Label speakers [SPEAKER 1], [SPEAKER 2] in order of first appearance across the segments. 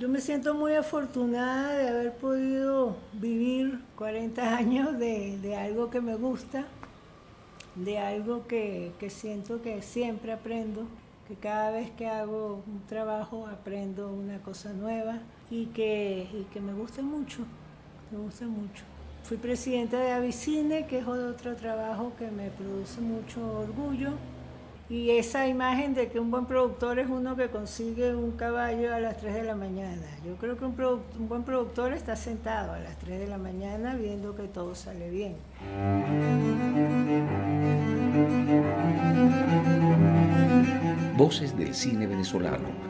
[SPEAKER 1] Yo me siento muy afortunada de haber podido vivir 40 años de, algo que me gusta, de algo que, siento que siempre aprendo, que cada vez que hago un trabajo aprendo una cosa nueva y que, y que me gusta mucho, me gusta mucho. Fui presidenta de Avicine, que es otro trabajo que me produce mucho orgullo. Y esa imagen de que un buen productor es uno que consigue un caballo a las 3 de la mañana. Yo creo que un, un, buen productor está sentado a las 3 de la mañana viendo que todo sale bien.
[SPEAKER 2] Voces del cine venezolano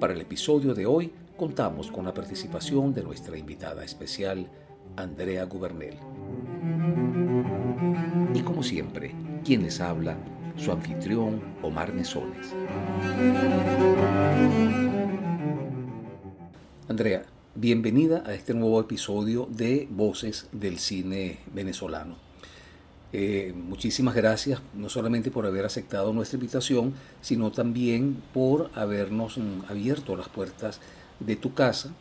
[SPEAKER 2] Para el episodio de hoy contamos con la participación de nuestra invitada especial, Andrea Gubernel. Y como siempre, quien les habla, su anfitrión, Omar Mesones. Andrea, bienvenida a este nuevo episodio de Voces del Cine Venezolano. Eh, muchísimas gracias, no solamente por haber aceptado nuestra invitación, sino también por habernos mm, abierto las puertas de tu casa,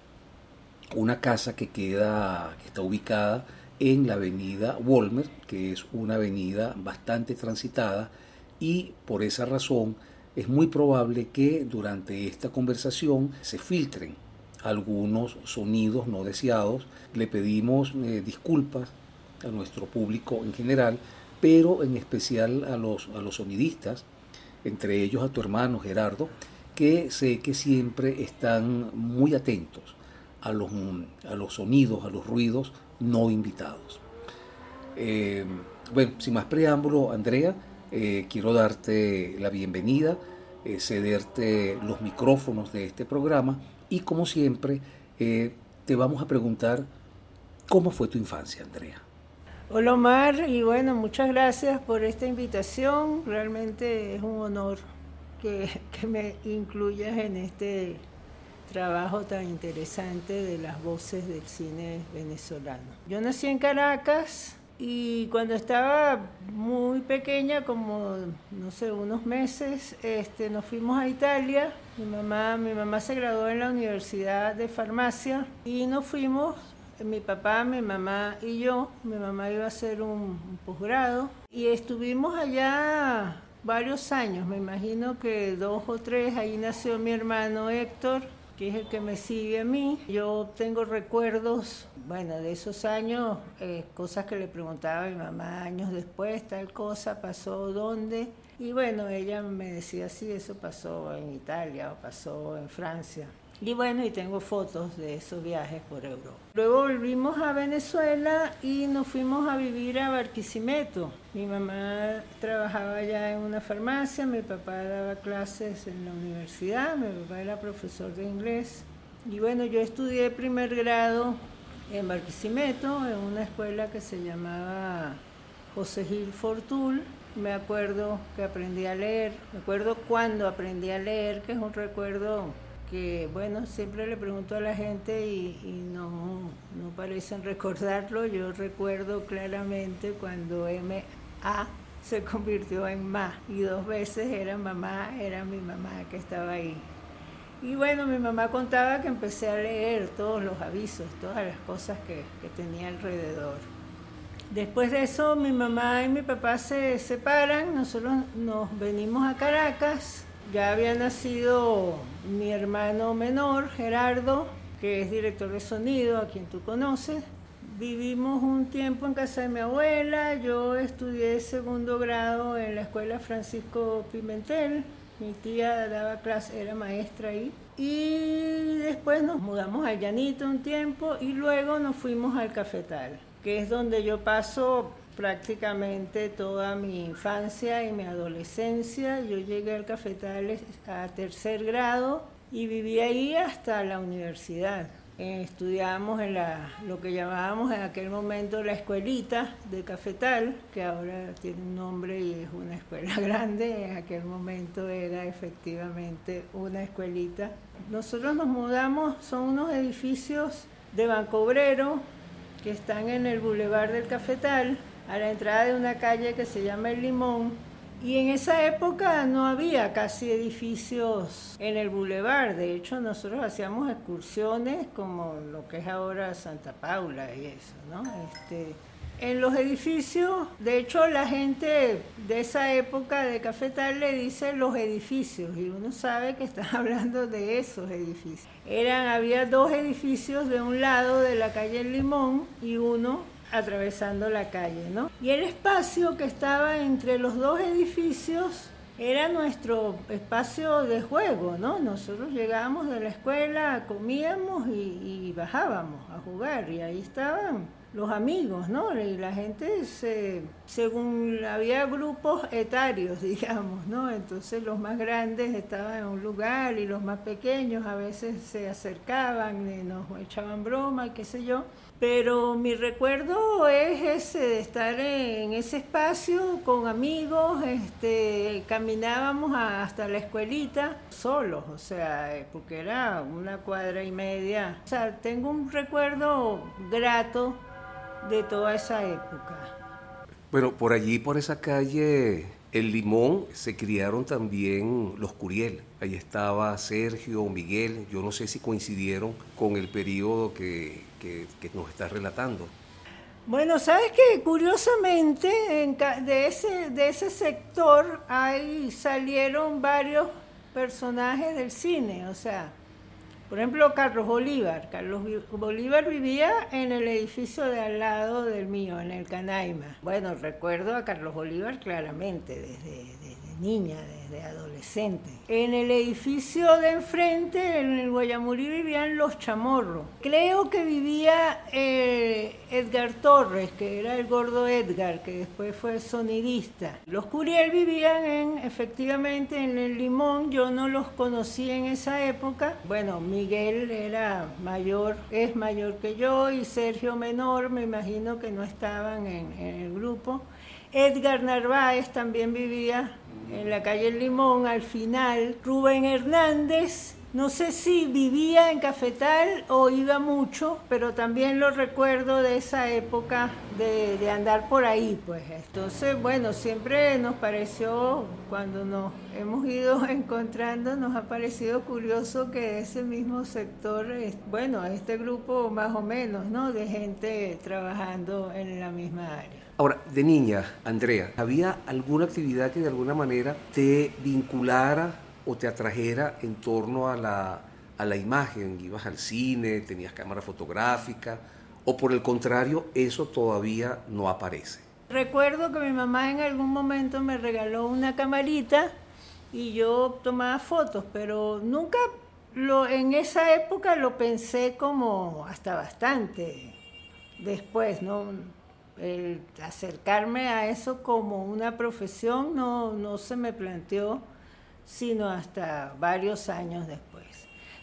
[SPEAKER 2] una casa que queda, que está ubicada en la avenida Wolmer, que es una avenida bastante transitada y por esa razón es muy probable que durante esta conversación se filtren algunos sonidos no deseados. Le pedimos eh, disculpas a nuestro público en general, pero en especial a los, a los sonidistas, entre ellos a tu hermano Gerardo, que sé que siempre están muy atentos a los, a los sonidos, a los ruidos no invitados. Eh, bueno, sin más preámbulo, Andrea, eh, quiero darte la bienvenida, eh, cederte los micrófonos de este programa y como siempre te vamos a preguntar cómo fue tu infancia, Andrea.
[SPEAKER 1] Hola Omar, y bueno, muchas gracias por esta invitación, realmente es un honor que, me incluyas en este trabajo tan interesante de las voces del cine venezolano. Yo nací en Caracas y cuando estaba muy pequeña, como no sé, unos meses, este, nos fuimos a Italia. Mi mamá, mi mamá se graduó en la Universidad de Farmacia y nos fuimos, mi papá, mi mamá y yo. Mi mamá iba a hacer un, un posgrado y estuvimos allá varios años, me imagino que dos o tres, ahí nació mi hermano Héctor, que es el que me sigue a mí. Yo tengo recuerdos, bueno, de esos años, eh, cosas que le preguntaba a mi mamá años después, tal cosa pasó, dónde. Y bueno, ella me decía, sí, eso pasó en Italia o pasó en Francia. Y bueno, y tengo fotos de esos viajes por Europa. Luego volvimos a Venezuela y nos fuimos a vivir a Barquisimeto. Mi mamá trabajaba ya en una farmacia, mi papá daba clases en la universidad, mi papá era profesor de inglés. Y bueno, yo estudié primer grado en Barquisimeto, en una escuela que se llamaba José Gil Fortul. Me acuerdo que aprendí a leer, me acuerdo cuando aprendí a leer, que es un recuerdo que bueno, siempre le pregunto a la gente y, no, no, parecen recordarlo. Yo recuerdo claramente cuando M.A. se convirtió en Ma y dos veces era mamá, era mi mamá que estaba ahí. Y bueno, mi mamá contaba que empecé a leer todos los avisos, todas las cosas que, que tenía alrededor. Después de eso, mi mamá y mi papá se separan, nosotros nos venimos a Caracas ya había nacido mi hermano menor, Gerardo, que es director de sonido, a quien tú conoces. Vivimos un tiempo en casa de mi abuela, yo estudié segundo grado en la escuela Francisco Pimentel, mi tía daba clase, era maestra ahí. Y después nos mudamos al Llanito un tiempo y luego nos fuimos al Cafetal, que es donde yo paso prácticamente toda mi infancia y mi adolescencia. Yo llegué al Cafetal a tercer grado y viví ahí hasta la universidad. Eh, estudiábamos en la, lo que llamábamos en aquel momento la escuelita de Cafetal, que ahora tiene un nombre y es una escuela grande, en aquel momento era efectivamente una escuelita. Nosotros nos mudamos, son unos edificios de Banco Obrero que están en el Boulevard del Cafetal, a la entrada de una calle que se llama El Limón, y en esa época no había casi edificios en el bulevar. De hecho, nosotros hacíamos excursiones como lo que es ahora Santa Paula y eso, ¿no? Este, en los edificios, de hecho, la gente de esa época de Cafetal le dice los edificios y uno sabe que están hablando de esos edificios. Eran, había dos edificios de un lado de la calle Limón y uno atravesando la calle, ¿no? Y el espacio que estaba entre los dos edificios era nuestro espacio de juego, ¿no? Nosotros llegábamos de la escuela, comíamos y, bajábamos a jugar y ahí estaban los amigos, ¿no? Y la gente, se, según había grupos etarios, digamos, ¿no? Entonces los más grandes estaban en un lugar y los más pequeños a veces se acercaban y nos echaban broma, qué sé yo. Pero mi recuerdo es ese de estar en ese espacio con amigos, este, caminábamos hasta la escuelita solos, o sea, porque era una cuadra y media. O sea, tengo un recuerdo grato de toda esa época.
[SPEAKER 2] Bueno, por allí, por esa calle el Limón se criaron también los Curiel. Ahí estaba Sergio, Miguel, yo no sé si coincidieron con el periodo que, nos está relatando.
[SPEAKER 1] Bueno, sabes que curiosamente de, ese, de ese sector ahí salieron varios personajes del cine, o sea, por ejemplo, Carlos Bolívar. Carlos Bolívar vivía en el edificio de al lado del mío, en el Canaima. Bueno, recuerdo a Carlos Bolívar claramente, desde, niña, adolescente. En el edificio de enfrente, en el Guayamurí, vivían los chamorros. Creo que vivía eh, Edgar Torres, que era el gordo Edgar, que después fue sonidista. Los Curiel vivían en, efectivamente en el Limón, yo no los conocí en esa época. Bueno, Miguel era mayor, es mayor que yo, y Sergio menor, me imagino que no estaban en, en el grupo. Edgar Narváez también vivía en la calle Limón al final. Rubén Hernández, no sé si vivía en Cafetal o iba mucho, pero también lo recuerdo de esa época de, andar por ahí, pues. Entonces, bueno, siempre nos pareció, cuando nos hemos ido encontrando, nos ha parecido curioso que ese mismo sector, bueno, este grupo más o menos, ¿no? De gente trabajando en la misma área.
[SPEAKER 2] Ahora, de niña, Andrea, ¿había alguna actividad que de alguna manera te vinculara o te atrajera en torno a la, a la imagen? ¿Ibas al cine, tenías cámara fotográfica? ¿O por el contrario, eso todavía no aparece?
[SPEAKER 1] Recuerdo que mi mamá en algún momento me regaló una camarita y yo tomaba fotos, pero nunca lo, en esa época lo pensé como hasta bastante después, ¿no? El acercarme a eso como una profesión no, no se me planteó sino hasta varios años después.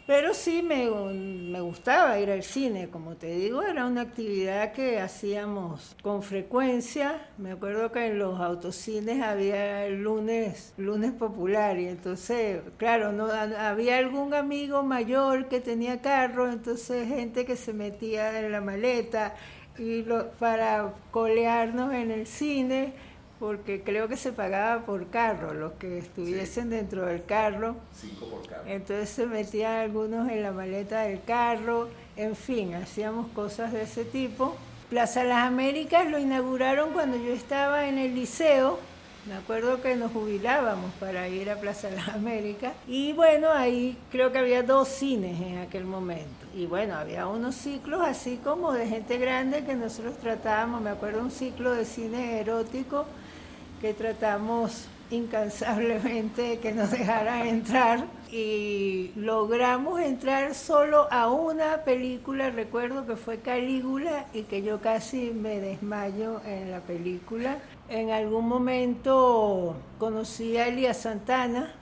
[SPEAKER 1] Pero sí me, me, gustaba ir al cine, como te digo, era una actividad que hacíamos con frecuencia. Me acuerdo que en los autocines había el lunes, lunes popular, y entonces, claro, no, había algún amigo mayor que tenía carro, entonces gente que se metía en la maleta y lo, para colearnos en el cine, porque creo que se pagaba por carro, los que estuviesen dentro del carro.
[SPEAKER 2] Cinco por carro.
[SPEAKER 1] Entonces se metían algunos en la maleta del carro, en fin, hacíamos cosas de ese tipo. Plaza Las Américas lo inauguraron cuando yo estaba en el liceo me acuerdo que nos jubilábamos para ir a Plaza de las Américas y bueno, ahí creo que había dos cines en aquel momento. Y bueno, había unos ciclos así como de gente grande que nosotros tratábamos, me acuerdo un ciclo de cine erótico que tratamos incansablemente que nos dejaran entrar y logramos entrar solo a una película, recuerdo que fue Calígula y que yo casi me desmayo en la película. En algún momento conocí a Elías Santana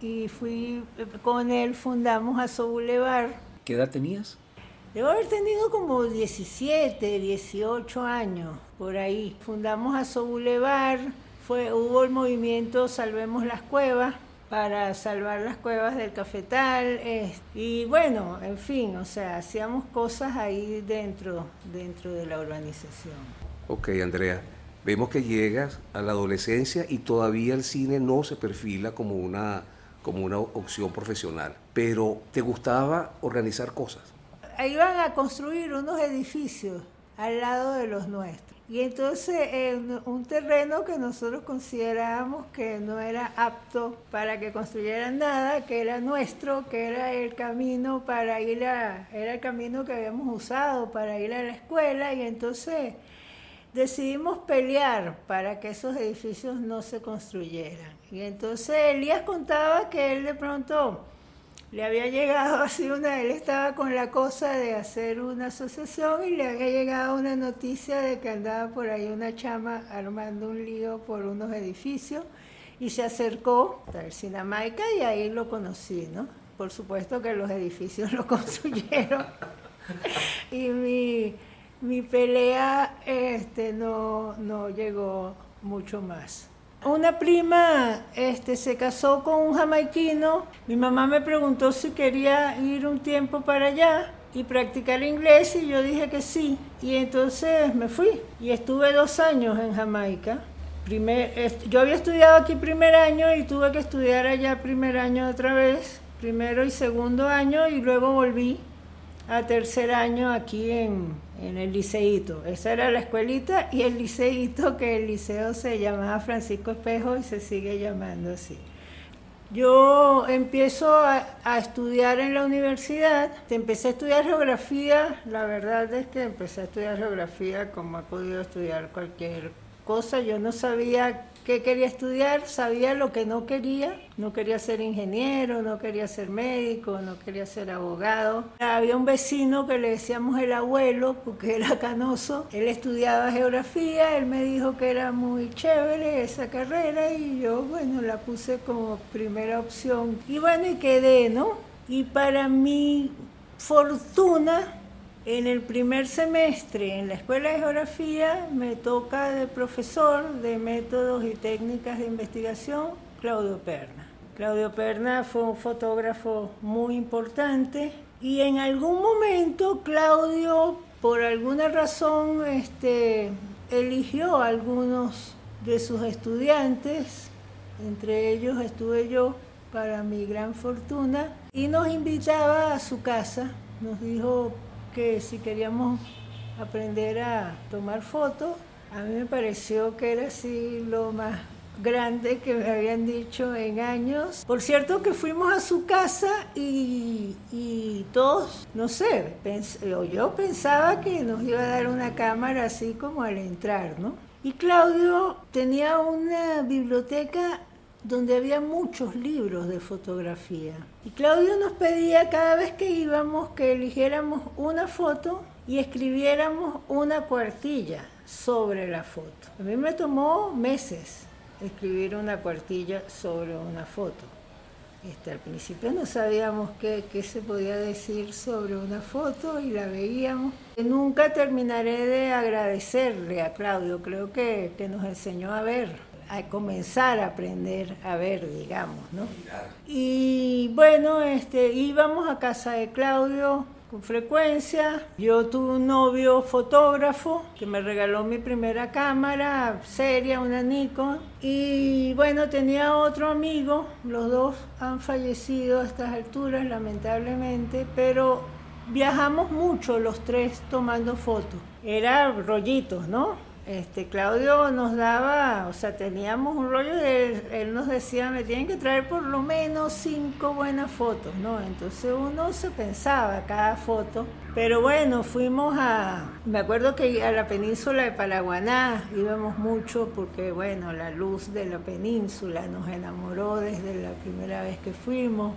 [SPEAKER 1] y fui con él, fundamos Aso Boulevard.
[SPEAKER 2] ¿Qué edad tenías?
[SPEAKER 1] Debo haber tenido como 17, 18 años por ahí. Fundamos Aso Boulevard, fue, hubo el movimiento Salvemos las Cuevas para salvar las cuevas del cafetal y bueno, en fin, o sea, hacíamos cosas ahí dentro, dentro de la urbanización.
[SPEAKER 2] Ok, Andrea, vemos que llegas a la adolescencia y todavía el cine no se perfila como una, como una opción profesional, pero ¿te gustaba organizar cosas?
[SPEAKER 1] iban a construir unos edificios al lado de los nuestros. Y entonces en un terreno que nosotros considerábamos que no era apto para que construyeran nada, que era nuestro, que era el camino para ir a, era el camino que habíamos usado para ir a la escuela y entonces decidimos pelear para que esos edificios no se construyeran. Y entonces Elías contaba que él de pronto le había llegado así una, él estaba con la cosa de hacer una asociación y le había llegado una noticia de que andaba por ahí una chama armando un lío por unos edificios y se acercó al Cinamaica y ahí lo conocí, ¿no? Por supuesto que los edificios lo construyeron y mi, mi pelea este, no, no llegó mucho más. Una prima este, se casó con un jamaiquino. Mi mamá me preguntó si quería ir un tiempo para allá y practicar inglés y yo dije que sí. Y entonces me fui y estuve dos años en Jamaica. Primer, yo había estudiado aquí primer año y tuve que estudiar allá primer año otra vez, primero y segundo año y luego volví a tercer año aquí en, en el liceíto. Esa era la escuelita y el liceíto, que el liceo se llamaba Francisco Espejo y se sigue llamando así. Yo empiezo a, estudiar en la universidad, empecé a estudiar geografía, la verdad es que empecé a estudiar geografía como ha podido estudiar cualquier cosa, yo no sabía qué quería estudiar, sabía lo que no quería, no quería ser ingeniero, no quería ser médico, no quería ser abogado. Había un vecino que le decíamos el abuelo porque era canoso, él estudiaba geografía, él me dijo que era muy chévere esa carrera y yo, bueno, la puse como primera opción. Y bueno, y quedé, ¿no? Y para mi fortuna, en el primer semestre en la Escuela de Geografía me toca de profesor de métodos y técnicas de investigación Claudio Perna. Claudio Perna fue un fotógrafo muy importante y en algún momento Claudio, por alguna razón, este, eligió a algunos de sus estudiantes, entre ellos estuve yo, para mi gran fortuna, y nos invitaba a su casa. Nos dijo, que si queríamos aprender a tomar fotos, a mí me pareció que era así lo más grande que me habían dicho en años. Por cierto que fuimos a su casa y, y todos, no sé, yo pensaba que nos iba a dar una cámara así como al entrar, ¿no? Y Claudio tenía una biblioteca donde había muchos libros de fotografía. Y Claudio nos pedía cada vez que íbamos que eligiéramos una foto y escribiéramos una cuartilla sobre la foto. A mí me tomó meses escribir una cuartilla sobre una foto. Este, al principio no sabíamos qué, qué, se podía decir sobre una foto y la veíamos. Nunca terminaré de agradecerle a Claudio, creo que, que nos enseñó a ver a comenzar a aprender a ver, digamos, ¿no? Y bueno, este, íbamos a casa de Claudio con frecuencia. Yo tuve un novio fotógrafo que me regaló mi primera cámara seria, una Nikon. Y bueno, tenía otro amigo, los dos han fallecido a estas alturas, lamentablemente, pero viajamos mucho los tres tomando fotos. Era rollitos, ¿no? Este, Claudio nos daba, o sea, teníamos un rollo de, él nos decía, me tienen que traer por lo menos cinco buenas fotos, ¿no? Entonces uno se pensaba cada foto, pero bueno, fuimos a, me acuerdo que a la península de Palaguaná íbamos mucho porque, bueno, la luz de la península nos enamoró desde la primera vez que fuimos,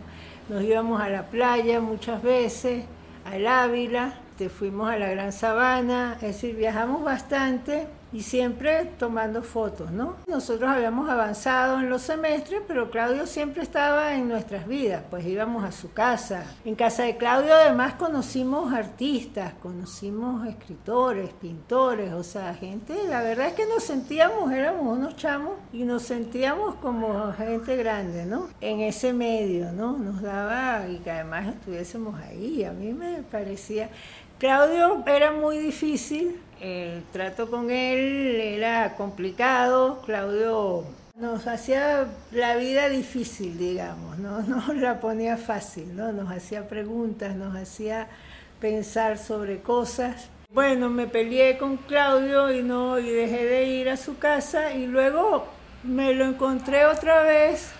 [SPEAKER 1] nos íbamos a la playa muchas veces, al Ávila, fuimos a la Gran Sabana, es decir, viajamos bastante y siempre tomando fotos, ¿no? Nosotros habíamos avanzado en los semestres, pero Claudio siempre estaba en nuestras vidas, pues íbamos a su casa. En casa de Claudio además conocimos artistas, conocimos escritores, pintores, o sea, gente, la verdad es que nos sentíamos, éramos unos chamos y nos sentíamos como gente grande, ¿no? En ese medio, ¿no? Nos daba y que además estuviésemos ahí, a mí me parecía... Claudio era muy difícil, el trato con él era complicado, Claudio nos hacía la vida difícil, digamos, no nos la ponía fácil, ¿no? Nos hacía preguntas, nos hacía pensar sobre cosas. Bueno, me peleé con Claudio y no y dejé de ir a su casa y luego me lo encontré otra vez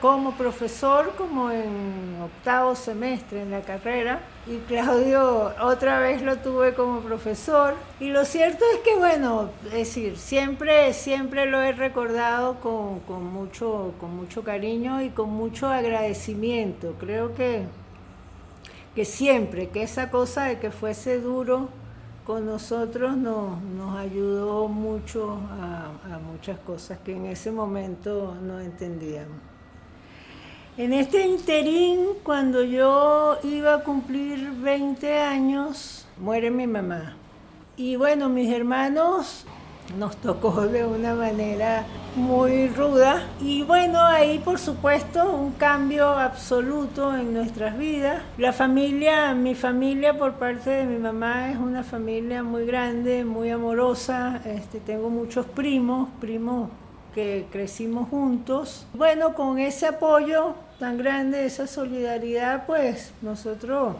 [SPEAKER 1] como profesor, como en octavo semestre en la carrera, y Claudio otra vez lo tuve como profesor. Y lo cierto es que, bueno, es decir, siempre, siempre lo he recordado con, con mucho, con mucho cariño y con mucho agradecimiento. Creo que, que siempre, que esa cosa de que fuese duro, con nosotros nos, nos ayudó mucho a, a, muchas cosas que en ese momento no entendíamos. En este interín, cuando yo iba a cumplir 20 años, muere mi mamá. Y bueno, mis hermanos nos tocó de una manera muy ruda. Y bueno, ahí por supuesto un cambio absoluto en nuestras vidas. La familia, mi familia por parte de mi mamá es una familia muy grande, muy amorosa. Este, tengo muchos primos, primos que crecimos juntos. Bueno, con ese apoyo tan grande, esa solidaridad, pues nosotros,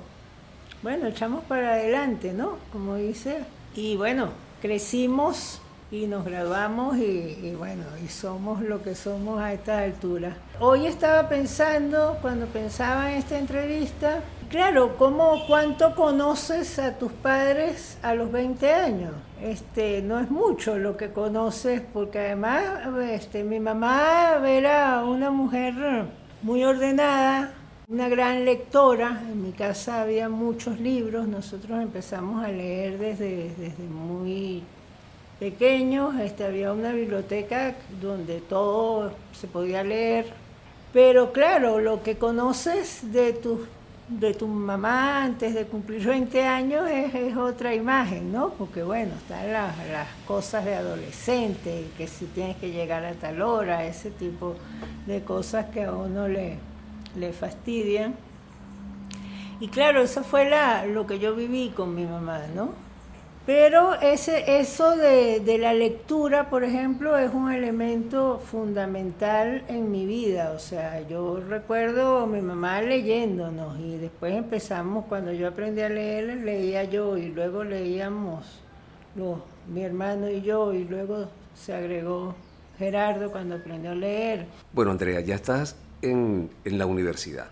[SPEAKER 1] bueno, echamos para adelante, ¿no? Como dice. Y bueno, crecimos y nos graduamos y, bueno, y somos lo que somos a esta altura. Hoy estaba pensando, cuando pensaba en esta entrevista, claro, ¿cómo, ¿cuánto conoces a tus padres a los 20 años? Este, no es mucho lo que conoces, porque además este, mi mamá era una mujer muy ordenada, una gran lectora, en mi casa había muchos libros, nosotros empezamos a leer desde, desde muy pequeños, este, había una biblioteca donde todo se podía leer, pero claro, lo que conoces de tu, de tu mamá antes de cumplir 20 años es, otra imagen, ¿no? Porque bueno, están las, las, cosas de adolescente, que si tienes que llegar a tal hora, ese tipo de cosas que a uno le, le fastidian. Y claro, eso fue la, lo que yo viví con mi mamá, ¿no? Pero ese, eso de, de, la lectura, por ejemplo, es un elemento fundamental en mi vida. O sea, yo recuerdo a mi mamá leyéndonos y después empezamos, cuando yo aprendí a leer, leía yo y luego leíamos los, mi hermano y yo y luego se agregó Gerardo cuando aprendió a leer.
[SPEAKER 2] Bueno, Andrea, ya estás en, en la universidad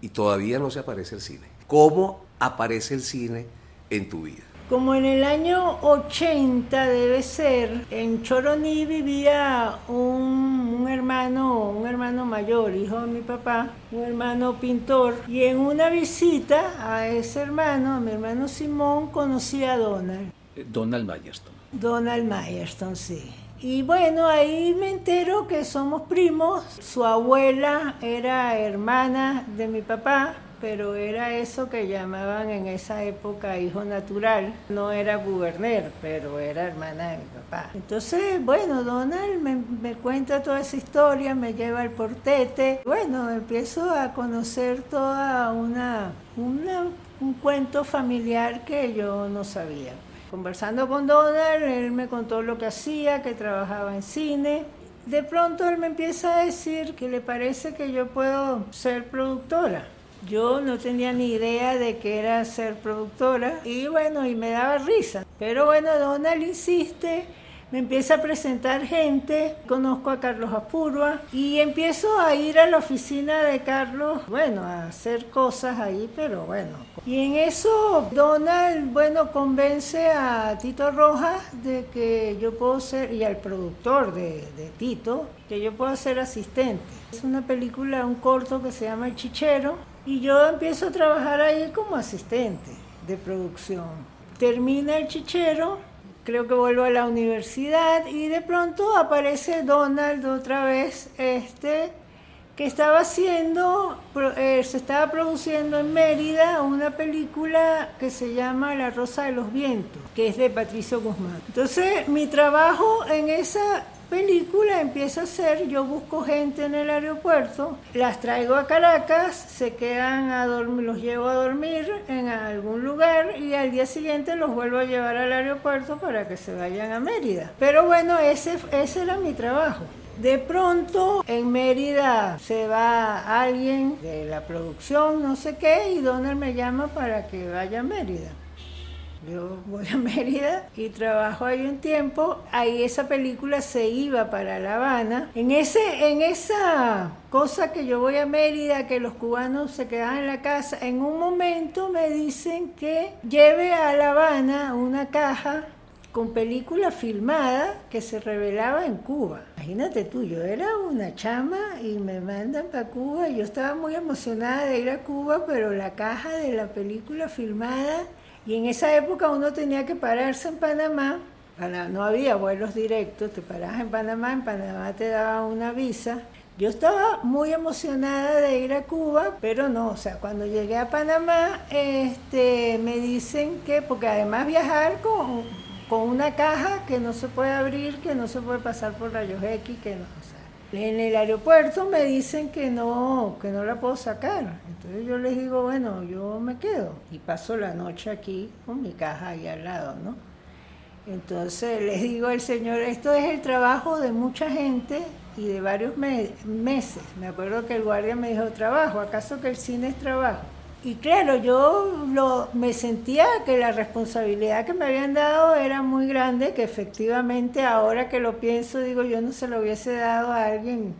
[SPEAKER 2] y todavía no se aparece el cine. ¿Cómo aparece el cine en tu vida?
[SPEAKER 1] Como en el año 80 debe ser, en Choroní vivía un, hermano, un hermano mayor, hijo de mi papá, un hermano pintor, y en una visita a ese hermano, a mi hermano Simón, conocí a Donald.
[SPEAKER 2] Eh, Donald Mayerston.
[SPEAKER 1] Donald Mayerston, sí. Y bueno, ahí me entero que somos primos. Su abuela era hermana de mi papá pero era eso que llamaban en esa época hijo natural. No era guberner, pero era hermana de mi papá. Entonces, bueno, Donald me, cuenta toda esa historia, me lleva al portete. Bueno, empiezo a conocer toda una, una un cuento familiar que yo no sabía. Conversando con Donald, él me contó lo que hacía, que trabajaba en cine. De pronto él me empieza a decir que le parece que yo puedo ser productora. Yo no tenía ni idea de que era ser productora y bueno, y me daba risa. Pero bueno, Donald insiste, me empieza a presentar gente, conozco a Carlos Apurua y empiezo a ir a la oficina de Carlos, bueno, a hacer cosas ahí, pero bueno. Y en eso Donald, bueno, convence a Tito Rojas de que yo puedo ser, y al productor de, Tito, que yo puedo ser asistente. Es una película, un corto que se llama El Chichero, y yo empiezo a trabajar ahí como asistente de producción. Termina el chichero creo que vuelvo a la universidad y de pronto aparece Donald otra vez, este, que estaba haciendo, eh, se estaba produciendo en Mérida una película que se llama La Rosa de los Vientos, que es de Patricio Guzmán. Entonces mi trabajo en esa película empieza a ser, yo busco gente en el aeropuerto, las traigo a Caracas, se quedan a dormir, los llevo a dormir en algún lugar y al día siguiente los vuelvo a llevar al aeropuerto para que se vayan a Mérida. Pero bueno, ese, ese era mi trabajo. De pronto en Mérida se va alguien de la producción, no sé qué, y Donald me llama para que vaya a Mérida. Yo voy a Mérida y trabajo ahí un tiempo. Ahí esa película se iba para La Habana. En, ese, en esa cosa que yo voy a Mérida, que los cubanos se quedaban en la casa, en un momento me dicen que lleve a La Habana una caja con película filmada que se revelaba en Cuba. Imagínate tú, yo era una chama y me mandan para Cuba. Yo estaba muy emocionada de ir a Cuba, pero la caja de la película filmada y en esa época uno tenía que pararse en Panamá, no había vuelos directos, te parabas en Panamá, en Panamá te daba una visa. Yo estaba muy emocionada de ir a Cuba, pero no, o sea, cuando llegué a Panamá, este, me dicen que, porque además viajar con, con una caja que no se puede abrir, que no se puede pasar por rayos X, que no, en el aeropuerto me dicen que no, que no la puedo sacar. Entonces yo les digo, bueno, yo me quedo y paso la noche aquí con mi caja ahí al lado, ¿no? Entonces les digo al señor, esto es el trabajo de mucha gente y de varios meses. Me acuerdo que el guardia me dijo, trabajo, ¿acaso que el cine es trabajo? Y claro, yo lo, me sentía que la responsabilidad que me habían dado era muy grande, que efectivamente ahora que lo pienso, digo, yo no se lo hubiese dado a alguien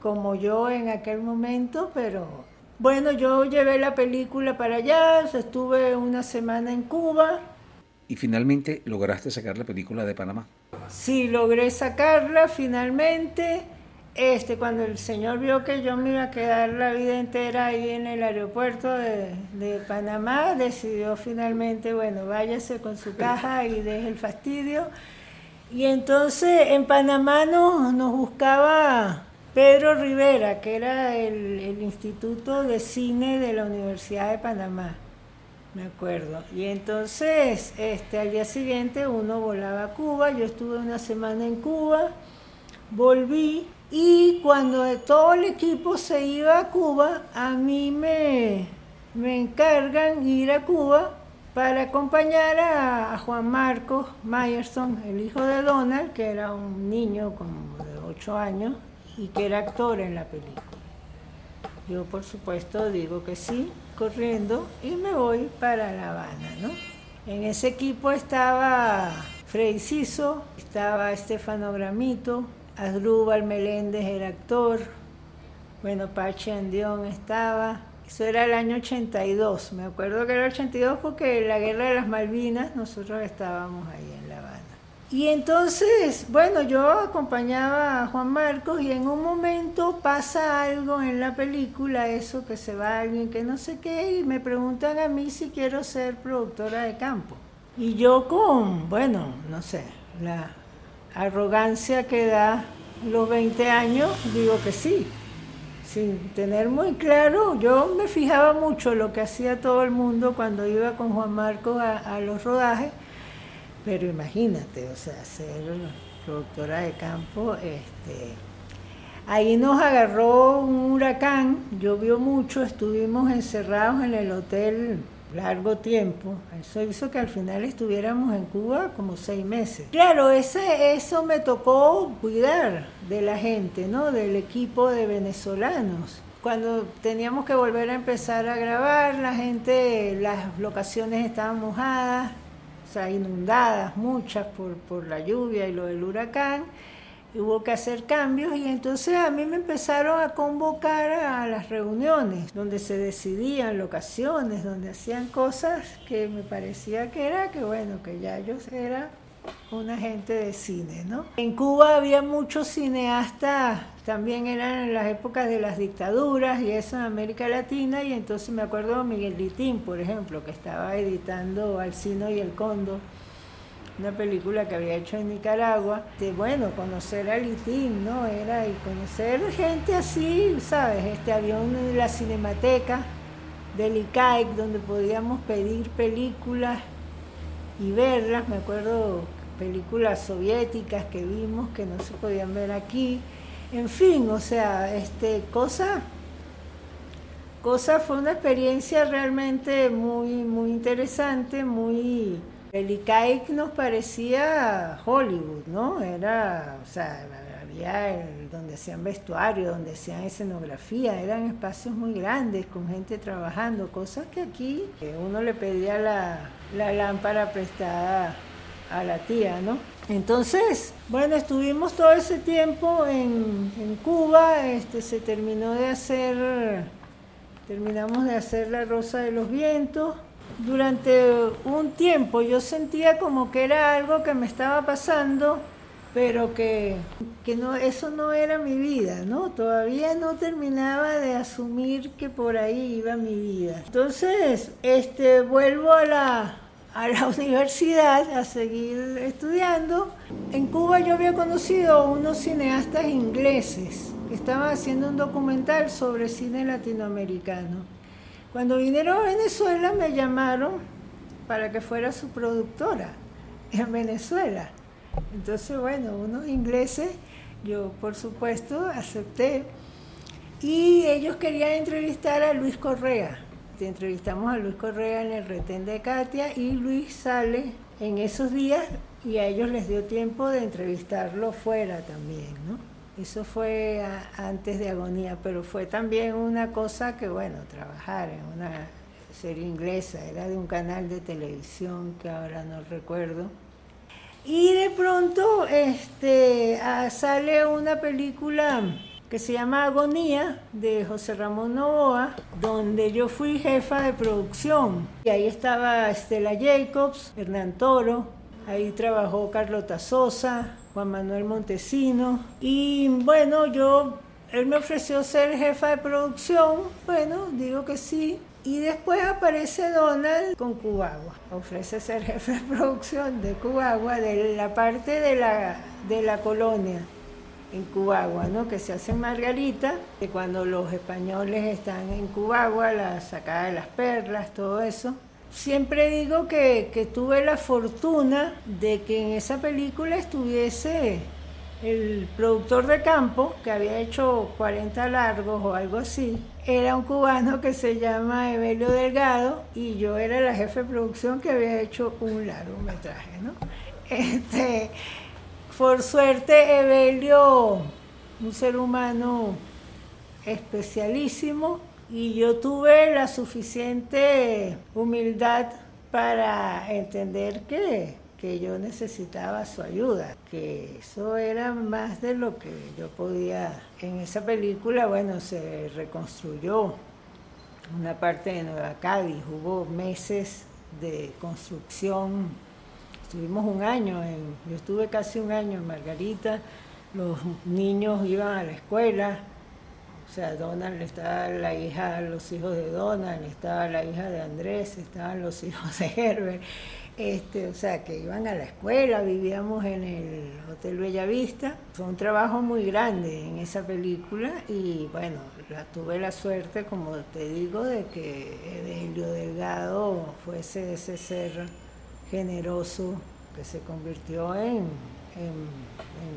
[SPEAKER 1] como yo en aquel momento, pero bueno, yo llevé la película para allá, estuve una semana en Cuba.
[SPEAKER 2] ¿Y finalmente lograste sacar la película de Panamá?
[SPEAKER 1] Sí, logré sacarla finalmente. Este, cuando el señor vio que yo me iba a quedar la vida entera ahí en el aeropuerto de, Panamá, decidió finalmente, bueno, váyase con su caja y deje el fastidio. Y entonces en Panamá nos, nos buscaba Pedro Rivera, que era el, el, Instituto de Cine de la Universidad de Panamá, me acuerdo. Y entonces este, al día siguiente uno volaba a Cuba, yo estuve una semana en Cuba, volví y cuando todo el equipo se iba a Cuba, a mí me, me encargan ir a Cuba para acompañar a, Juan Marcos Myerson, el hijo de Donald, que era un niño como de 8 años y que era actor en la película. Yo por supuesto digo que sí, corriendo, y me voy para La Habana. ¿no? En ese equipo estaba Frey Ciso, estaba Estefano Gramito, Asdrúbal Meléndez era actor, bueno, Pachi Andión estaba. Eso era el año 82, me acuerdo que era el 82 porque en la guerra de las Malvinas nosotros estábamos ahí en La Habana. Y entonces, bueno, yo acompañaba a Juan Marcos y en un momento pasa algo en la película, eso que se va alguien que no sé qué, y me preguntan a mí si quiero ser productora de campo. Y yo con, bueno, no sé, la arrogancia que da los 20 años, digo que sí. Sin tener muy claro, yo me fijaba mucho lo que hacía todo el mundo cuando iba con Juan Marcos a, los rodajes, pero imagínate, o sea, ser productora de campo, este, ahí nos agarró un huracán, llovió mucho, estuvimos encerrados en el hotel largo tiempo. Eso hizo que al final estuviéramos en Cuba como seis meses. Claro, ese, eso me tocó cuidar de la gente, ¿no? Del equipo de venezolanos. Cuando teníamos que volver a empezar a grabar, la gente, las locaciones estaban mojadas, o sea, inundadas, muchas por, por la lluvia y lo del huracán hubo que hacer cambios y entonces a mí me empezaron a convocar a las reuniones donde se decidían locaciones, donde hacían cosas que me parecía que era que bueno, que ya yo era una gente de cine, ¿no? En Cuba había muchos cineastas, también eran en las épocas de las dictaduras y eso en América Latina y entonces me acuerdo de Miguel Litín, por ejemplo, que estaba editando Alcino y el Condo una película que había hecho en Nicaragua, de bueno, conocer a Litín, ¿no? Era y conocer gente así, ¿sabes? Este había de la Cinemateca del ICAIC donde podíamos pedir películas y verlas, me acuerdo películas soviéticas que vimos que no se podían ver aquí, en fin, o sea, este cosa cosa fue una experiencia realmente muy muy interesante, muy el ICAIC nos parecía Hollywood, ¿no? Era, o sea, había donde hacían vestuario, donde hacían escenografía, eran espacios muy grandes con gente trabajando, cosas que aquí uno le pedía la, lámpara prestada a la tía, ¿no? Entonces, bueno, estuvimos todo ese tiempo en, en Cuba, este, se terminó de hacer, terminamos de hacer La Rosa de los Vientos, durante un tiempo yo sentía como que era algo que me estaba pasando, pero que, no, eso no era mi vida, ¿no? Todavía no terminaba de asumir que por ahí iba mi vida. Entonces, este, vuelvo a la, a la universidad a seguir estudiando. En Cuba yo había conocido a unos cineastas ingleses que estaban haciendo un documental sobre cine latinoamericano. Cuando vinieron a Venezuela me llamaron para que fuera su productora en Venezuela. Entonces, bueno, unos ingleses, yo por supuesto acepté. Y ellos querían entrevistar a Luis Correa. Entrevistamos a Luis Correa en el retén de Katia y Luis sale en esos días y a ellos les dio tiempo de entrevistarlo fuera también, ¿no? Eso fue antes de Agonía, pero fue también una cosa que, bueno, trabajar en una serie inglesa, era de un canal de televisión que ahora no recuerdo. Y de pronto este, sale una película que se llama Agonía de José Ramón Novoa, donde yo fui jefa de producción. Y ahí estaba Estela Jacobs, Hernán Toro, ahí trabajó Carlota Sosa, Juan Manuel Montesino. Y bueno, yo, él me ofreció ser jefa de producción, bueno, digo que sí. Y después aparece Donald con Cubagua. Ofrece ser jefe de producción de Cubagua, de la parte de la, de la colonia en Cubagua, ¿no? que se hace en Margarita, que cuando los españoles están en Cubagua, la sacada de las perlas, todo eso. Siempre digo que, tuve la fortuna de que en esa película estuviese el productor de campo, que había hecho 40 largos o algo así, era un cubano que se llama Evelio Delgado y yo era la jefe de producción que había hecho un largometraje, ¿no? Este, por suerte, Evelio, un ser humano especialísimo, y yo tuve la suficiente humildad para entender que, yo necesitaba su ayuda, que eso era más de lo que yo podía. En esa película, bueno, se reconstruyó una parte de Nueva Cádiz, hubo meses de construcción, estuvimos un año, en, yo estuve casi un año en Margarita, los niños iban a la escuela, sea, Donald estaba la hija, los hijos de Donald, estaba la hija de Andrés, estaban los hijos de Herbert. Este, o sea, que iban a la escuela, vivíamos en el Hotel Bellavista. Fue un trabajo muy grande en esa película y bueno, tuve la suerte, como te digo, de que Edelio Delgado fuese ese ser generoso que se convirtió en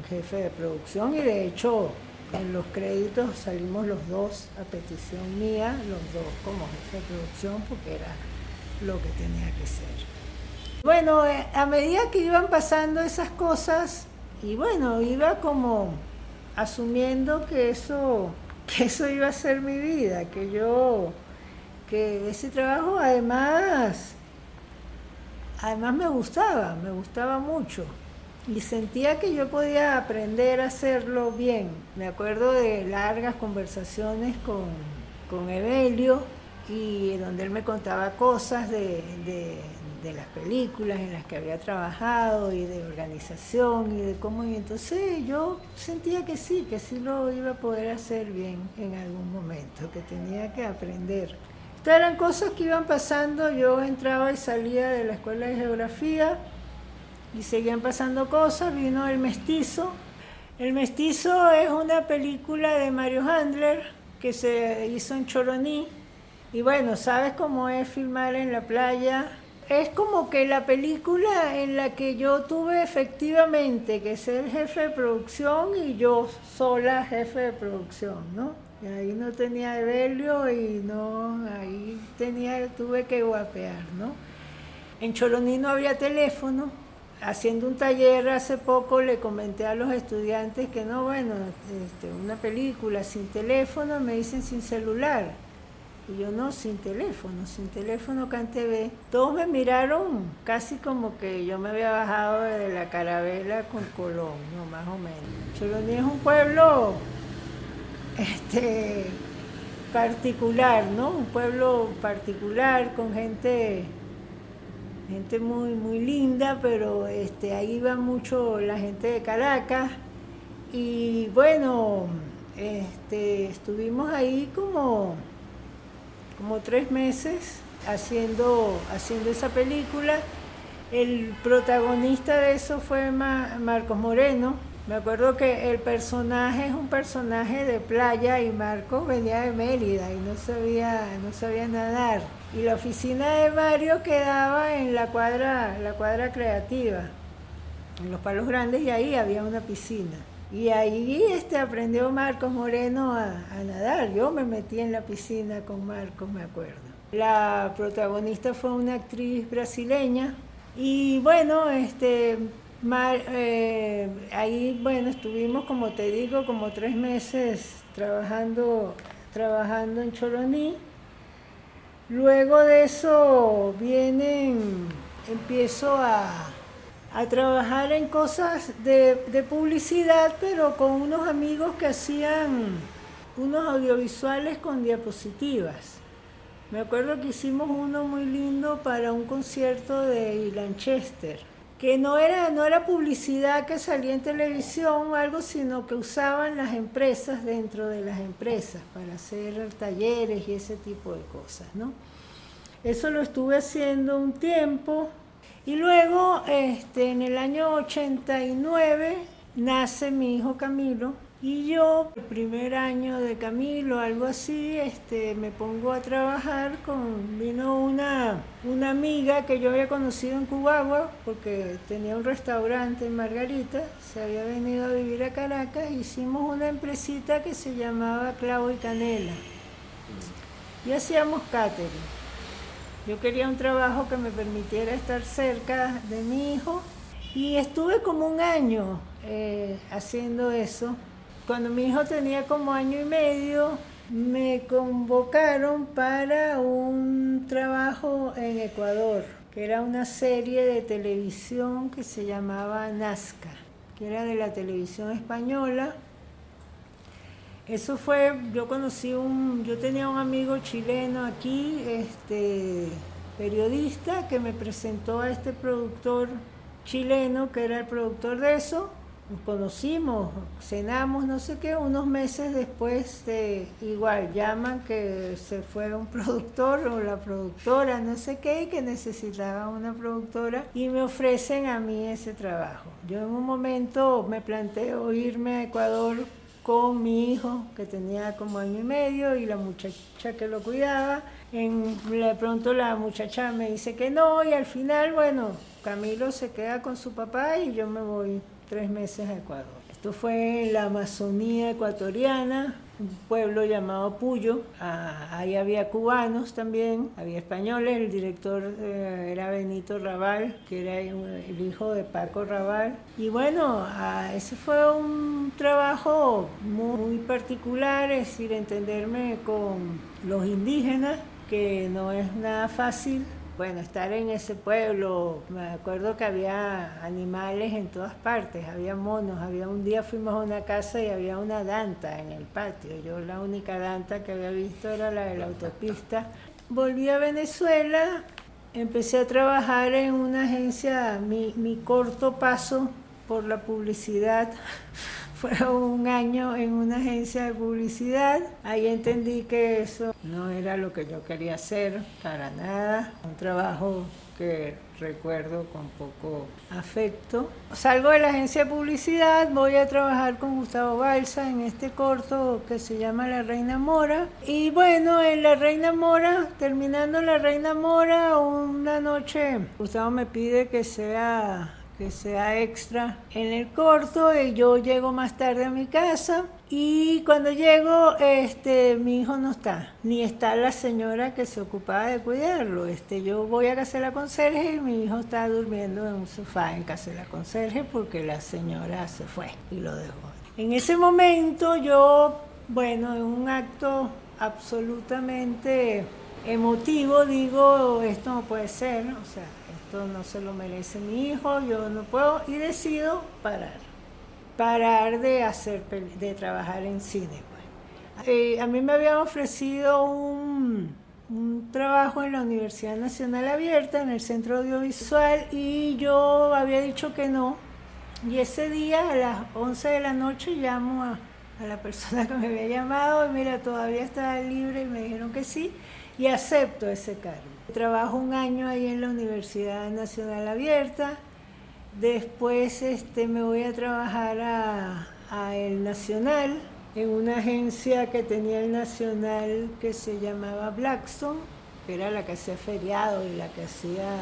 [SPEAKER 1] jefe de producción y de hecho en los créditos salimos los dos a petición mía, los dos como jefe de producción, porque era lo que tenía que ser. Bueno, eh, a medida que iban pasando esas cosas, y bueno, iba como asumiendo que eso, que eso iba a ser mi vida, que yo, que ese trabajo además, además me gustaba, me gustaba mucho y sentía que yo podía aprender a hacerlo bien. Me acuerdo de largas conversaciones con, con Evelio y donde él me contaba cosas de, las películas en las que había trabajado y de organización y de cómo y entonces yo sentía que sí, que sí lo iba a poder hacer bien en algún momento, que tenía que aprender. Estas eran cosas que iban pasando, yo entraba y salía de la escuela de geografía y seguían pasando cosas, vino El Mestizo. El Mestizo es una película de Mario Handler que se hizo en Choroní. Y bueno, sabes cómo es filmar en la playa. Es como que la película en la que yo tuve efectivamente que ser jefe de producción y yo sola jefe de producción, ¿no? Y ahí no tenía Evelio y no, ahí tenía, tuve que guapear, ¿no? En Choroní no había teléfono, haciendo un taller hace poco le comenté a los estudiantes que no, bueno, este, una película sin teléfono, me dicen sin celular. Y yo no, sin teléfono, sin teléfono CanTV. Todos me miraron casi como que yo me había bajado de la carabela con Colón, no, más o menos. Choroní es un pueblo este, particular, ¿no? Un pueblo particular con gente gente muy, muy linda, pero este, ahí va mucho la gente de Caracas. Y bueno, este, estuvimos ahí como, como tres meses haciendo, haciendo esa película. El protagonista de eso fue Marcos Moreno. Me acuerdo que el personaje es un personaje de playa y Marcos venía de Mérida y no sabía, no sabía nadar. Y la oficina de Mario quedaba en la cuadra, la cuadra creativa, en los palos grandes, y ahí había una piscina. Y ahí este, aprendió Marcos Moreno a, nadar. Yo me metí en la piscina con Marcos, me acuerdo. La protagonista fue una actriz brasileña. Y bueno, este, eh, ahí bueno, estuvimos, como te digo, como tres meses trabajando, trabajando en Choroní Luego de eso vienen, empiezo a, trabajar en cosas de, publicidad, pero con unos amigos que hacían unos audiovisuales con diapositivas. Me acuerdo que hicimos uno muy lindo para un concierto de Lanchester, que no era, no era publicidad que salía en televisión o algo, sino que usaban las empresas dentro de las empresas para hacer talleres y ese tipo de cosas, ¿no? Eso lo estuve haciendo un tiempo y luego este, en el año 89 nace mi hijo Camilo y yo, el primer año de Camilo, algo así, este, me pongo a trabajar con, vino una, una amiga que yo había conocido en Cubagua, porque tenía un restaurante en Margarita, se había venido a vivir a Caracas, hicimos una empresita que se llamaba Clavo y Canela. Y hacíamos catering. Yo quería un trabajo que me permitiera estar cerca de mi hijo y estuve como un año eh, haciendo eso. Cuando mi hijo tenía como año y medio, me convocaron para un trabajo en Ecuador, que era una serie de televisión que se llamaba Nazca, que era de la televisión española. Eso fue, yo conocí un, yo tenía un amigo chileno aquí, este periodista, que me presentó a este productor chileno, que era el productor de eso. Conocimos, cenamos, no sé qué, unos meses después de, igual llaman que se fue un productor o la productora, no sé qué, que necesitaba una productora y me ofrecen a mí ese trabajo. Yo en un momento me planteo irme a Ecuador con mi hijo que tenía como año y medio y la muchacha que lo cuidaba. De pronto la muchacha me dice que no y al final, bueno, Camilo se queda con su papá y yo me voy tres meses a Ecuador. Esto fue en la Amazonía ecuatoriana, un pueblo llamado Puyo. Ah, ahí había cubanos también, había españoles. El director eh, era Benito Raval, que era el hijo de Paco Raval. Y bueno, ah, ese fue un trabajo muy particular, es decir, entenderme con los indígenas, que no es nada fácil bueno, estar en ese pueblo, me acuerdo que había animales en todas partes, había monos, había un día fuimos a una casa y había una danta en el patio, yo la única danta que había visto era la de la autopista. Volví a Venezuela, empecé a trabajar en una agencia, mi, mi corto paso por la publicidad fue un año en una agencia de publicidad. Ahí entendí que eso no era lo que yo quería hacer para nada. Un trabajo que recuerdo con poco afecto. Salgo de la agencia de publicidad, voy a trabajar con Gustavo Balsa en este corto que se llama La Reina Mora. Y bueno, en La Reina Mora, terminando La Reina Mora, una noche Gustavo me pide que sea que sea extra en el corto y yo llego más tarde a mi casa. Y cuando llego este mi hijo no está ni está la señora que se ocupaba de cuidarlo. Este yo voy a casa de la conserje y mi hijo está durmiendo en un sofá en casa de la conserje porque la señora se fue y lo dejó. En ese momento yo bueno en un acto absolutamente emotivo digo esto no puede ser o sea no se lo merece mi hijo, yo no puedo y decido parar, parar de hacer de trabajar en cine. Pues. Eh, a mí me habían ofrecido un, un trabajo en la Universidad Nacional Abierta, en el Centro Audiovisual, y yo había dicho que no. Y ese día a las 11 de la noche llamo a, a la persona que me había llamado y mira, todavía estaba libre y me dijeron que sí y acepto ese cargo. Trabajo un año ahí en la Universidad Nacional Abierta. Después este, me voy a trabajar a, a, El Nacional, en una agencia que tenía el Nacional que se llamaba Blackstone, que era la que hacía feriado y la que hacía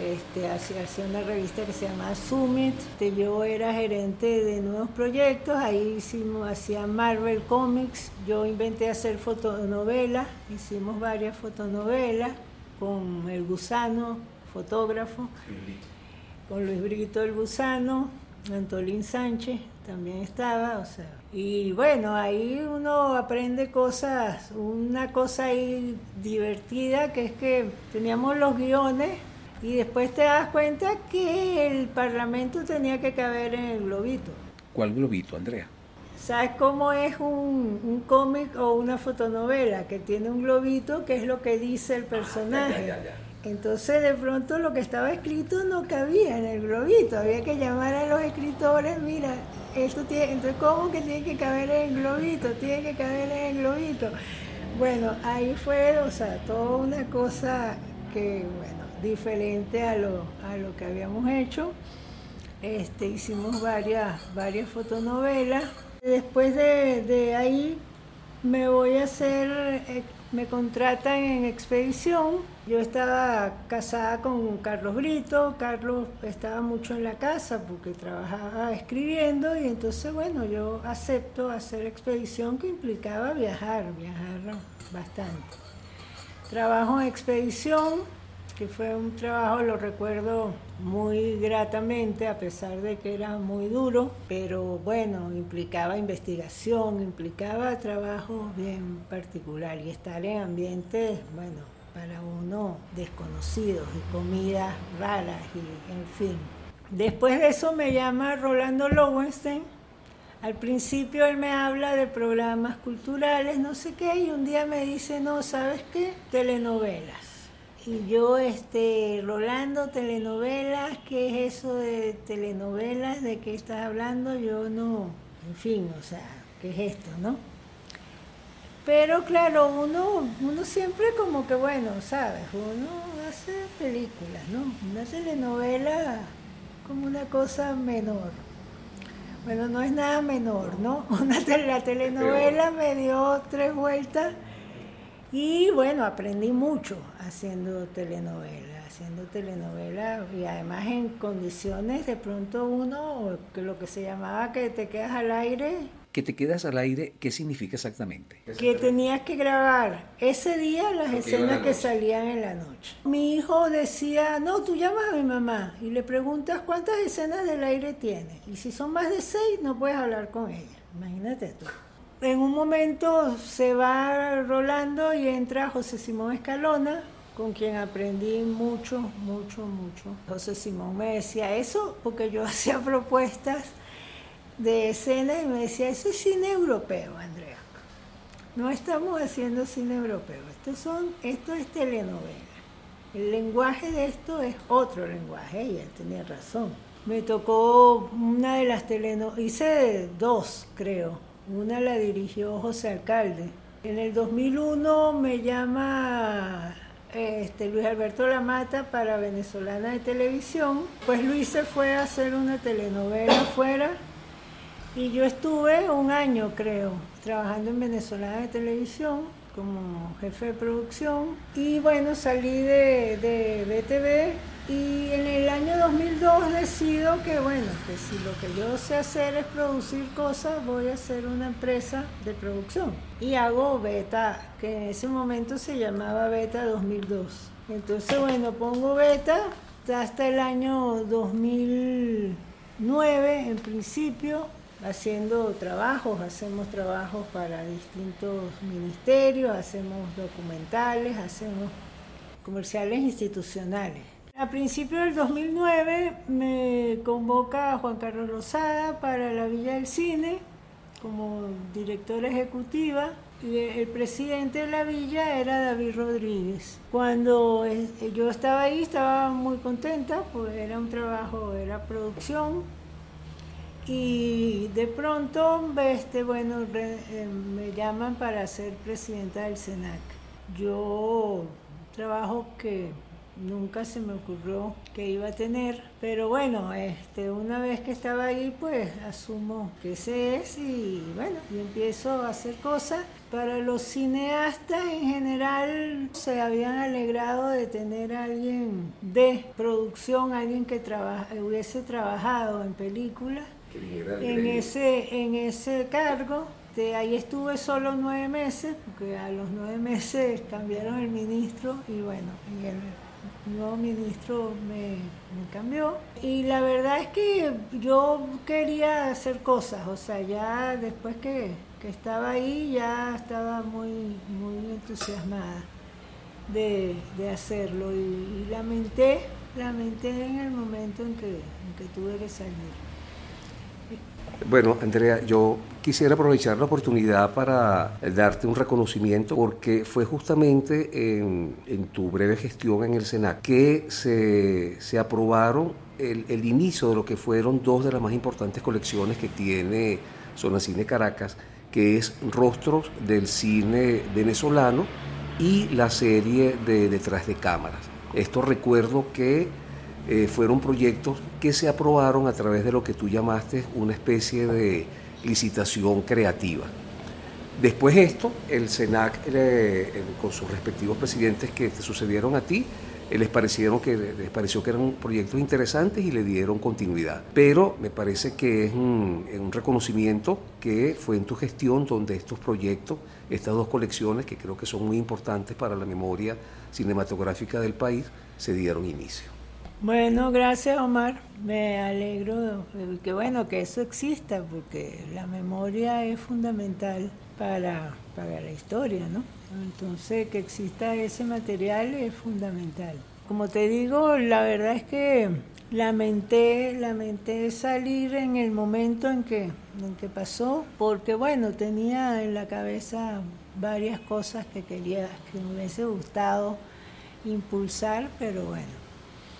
[SPEAKER 1] este, hacía, una revista que se llamaba Summit. Este, yo era gerente de nuevos proyectos, ahí hicimos, hacía Marvel Comics, yo inventé hacer fotonovelas, hicimos varias fotonovelas con El Gusano, fotógrafo, con Luis Brito El Gusano, Antolín Sánchez también estaba, o sea, y bueno, ahí uno aprende cosas, una cosa ahí divertida que es que teníamos los guiones y después te das cuenta que el Parlamento tenía que caber en el globito.
[SPEAKER 2] ¿Cuál globito, Andrea?
[SPEAKER 1] ¿Sabes cómo es un, un cómic o una fotonovela que tiene un globito que es lo que dice el personaje? Entonces de pronto lo que estaba escrito no cabía en el globito, había que llamar a los escritores, mira, esto tiene, entonces ¿cómo que tiene que caber en el globito? Tiene que caber en el globito. Bueno, ahí fue, o sea, toda una cosa que, bueno, diferente a lo, a lo que habíamos hecho. Este, hicimos varias, varias fotonovelas. Después de, de ahí me voy a hacer, eh, me contratan en expedición. Yo estaba casada con Carlos Brito, Carlos estaba mucho en la casa porque trabajaba escribiendo y entonces bueno, yo acepto hacer expedición que implicaba viajar, viajar bastante. Trabajo en expedición, que fue un trabajo, lo recuerdo muy gratamente, a pesar de que era muy duro, pero bueno, implicaba investigación, implicaba trabajo bien particular y estar en ambientes, bueno, para uno desconocidos y comidas raras y en fin. Después de eso me llama Rolando Lowenstein. Al principio él me habla de programas culturales, no sé qué, y un día me dice, no, ¿sabes qué? Telenovelas y yo, este, Rolando, telenovelas, ¿qué es eso de telenovelas? ¿De qué estás hablando? Yo no, en fin, o sea, ¿qué es esto, no? Pero claro, uno, uno siempre como que, bueno, ¿sabes? Uno hace películas, ¿no? Una telenovela como una cosa menor. Bueno, no es nada menor, ¿no? Una la telenovela me dio tres vueltas y bueno, aprendí mucho haciendo telenovela, haciendo telenovela y además en condiciones de pronto uno, que lo que se llamaba que te quedas al aire.
[SPEAKER 2] Que te quedas al aire, ¿qué significa exactamente?
[SPEAKER 1] Que tenías que grabar ese día las escenas que salían en la noche. Mi hijo decía, no, tú llamas a mi mamá y le preguntas cuántas escenas del aire tiene. Y si son más de seis, no puedes hablar con ella. Imagínate tú en un momento se va rolando y entra José Simón Escalona, con quien aprendí mucho, mucho, mucho. José Simón me decía eso porque yo hacía propuestas de escena y me decía, eso es cine europeo, Andrea. No estamos haciendo cine europeo, esto, son, esto es telenovela. El lenguaje de esto es otro lenguaje y él tenía razón. Me tocó una de las telenovelas, hice dos creo, una la dirigió José Alcalde. En el 2001 me llama este, Luis Alberto Lamata para Venezolana de Televisión. Pues Luis se fue a hacer una telenovela afuera y yo estuve un año, creo, trabajando en Venezolana de Televisión como jefe de producción. Y bueno, salí de, de BTV y en el año 2002 decido que bueno, que si lo que yo sé hacer es producir cosas, voy a hacer una empresa de producción. Y hago Beta, que en ese momento se llamaba Beta 2002. Entonces bueno, pongo Beta hasta el año 2009 en principio haciendo trabajos, hacemos trabajos para distintos ministerios, hacemos documentales, hacemos comerciales institucionales. A principios del 2009 me convoca Juan Carlos Rosada para la Villa del Cine como directora ejecutiva el presidente de la villa era David Rodríguez. Cuando yo estaba ahí estaba muy contenta, pues era un trabajo, era producción, y de pronto, este, bueno, eh, me llaman para ser presidenta del SENAC. Yo trabajo que nunca se me ocurrió que iba a tener, pero bueno, este, una vez que estaba ahí, pues asumo que ese es y bueno, y empiezo a hacer cosas. Para los cineastas en general se habían alegrado de tener a alguien de producción, alguien que hubiese trabajado en películas en ese, en ese cargo. De ahí estuve solo nueve meses, porque a los nueve meses cambiaron el ministro y bueno, el nuevo ministro me, cambió. Y la verdad es que yo quería hacer cosas, o sea, ya después que, estaba ahí ya estaba muy, muy entusiasmada de, hacerlo y, lamenté, lamenté en el momento en que, en que tuve que salir.
[SPEAKER 2] Bueno, Andrea, yo quisiera aprovechar la oportunidad para darte un reconocimiento porque fue justamente en, tu breve gestión en el SENAC que se, aprobaron el, inicio de lo que fueron dos de las más importantes colecciones que tiene Zona Cine Caracas, que es Rostros del Cine Venezolano y la serie de Detrás de Cámaras. Esto recuerdo que eh, fueron proyectos que se aprobaron a través de lo que tú llamaste una especie de licitación creativa. Después de esto, el SENAC, eh, con sus respectivos presidentes que te sucedieron a ti, eh, les, parecieron que, les pareció que eran proyectos interesantes y le dieron continuidad. Pero me parece que es un, un reconocimiento que fue en tu gestión donde estos proyectos, estas dos colecciones, que creo que son muy importantes para la memoria cinematográfica del país, se dieron inicio.
[SPEAKER 1] Bueno, gracias Omar. Me alegro que bueno que eso exista porque la memoria es fundamental para, para la historia, ¿no? Entonces que exista ese material es fundamental. Como te digo, la verdad es que lamenté, lamenté salir en el momento en que, en que pasó, porque bueno, tenía en la cabeza varias cosas que quería, que me hubiese gustado impulsar, pero bueno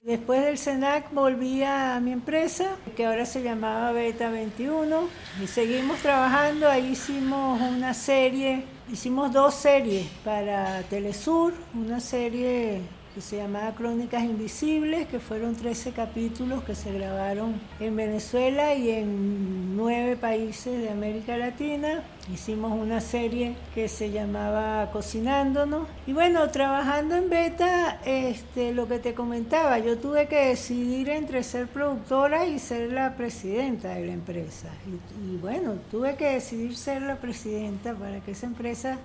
[SPEAKER 1] Después del SENAC volví a mi empresa, que ahora se llamaba Beta 21, y seguimos trabajando. Ahí hicimos una serie, hicimos dos series para Telesur, una serie que se llamaba Crónicas Invisibles, que fueron 13 capítulos que se grabaron en Venezuela y en nueve países de América Latina. Hicimos una serie que se llamaba Cocinándonos. Y bueno, trabajando en Beta, este, lo que te comentaba, yo tuve que decidir entre ser productora y ser la presidenta de la empresa. Y, y bueno, tuve que decidir ser la presidenta para que esa empresa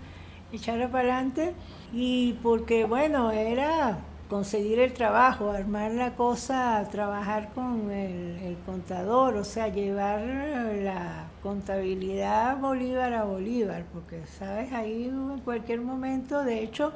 [SPEAKER 1] echara para adelante y porque bueno, era conseguir el trabajo, armar la cosa, trabajar con el, contador, o sea, llevar la contabilidad Bolívar a Bolívar, porque sabes, ahí en cualquier momento, de hecho,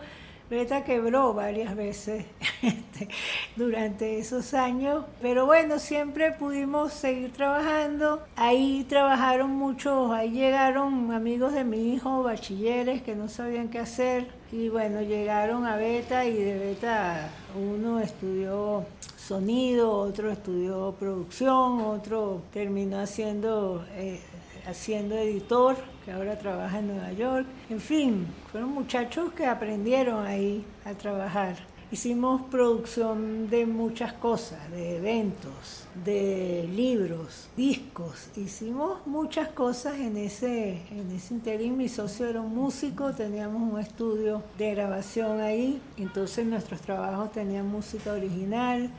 [SPEAKER 1] Beta quebró varias veces este, durante esos años, pero bueno, siempre pudimos seguir trabajando. Ahí trabajaron muchos, ahí llegaron amigos de mi hijo, bachilleres que no sabían qué hacer y bueno, llegaron a Beta y de Beta uno estudió sonido, otro estudió producción, otro terminó haciendo... Eh, haciendo editor, ahora trabaja en Nueva York. En fin, fueron muchachos que aprendieron ahí a trabajar. Hicimos producción de muchas cosas, de eventos, de libros, discos. Hicimos muchas cosas en ese, en ese interín. Mi socio era un músico, teníamos un estudio de grabación ahí. Entonces nuestros trabajos tenían música original.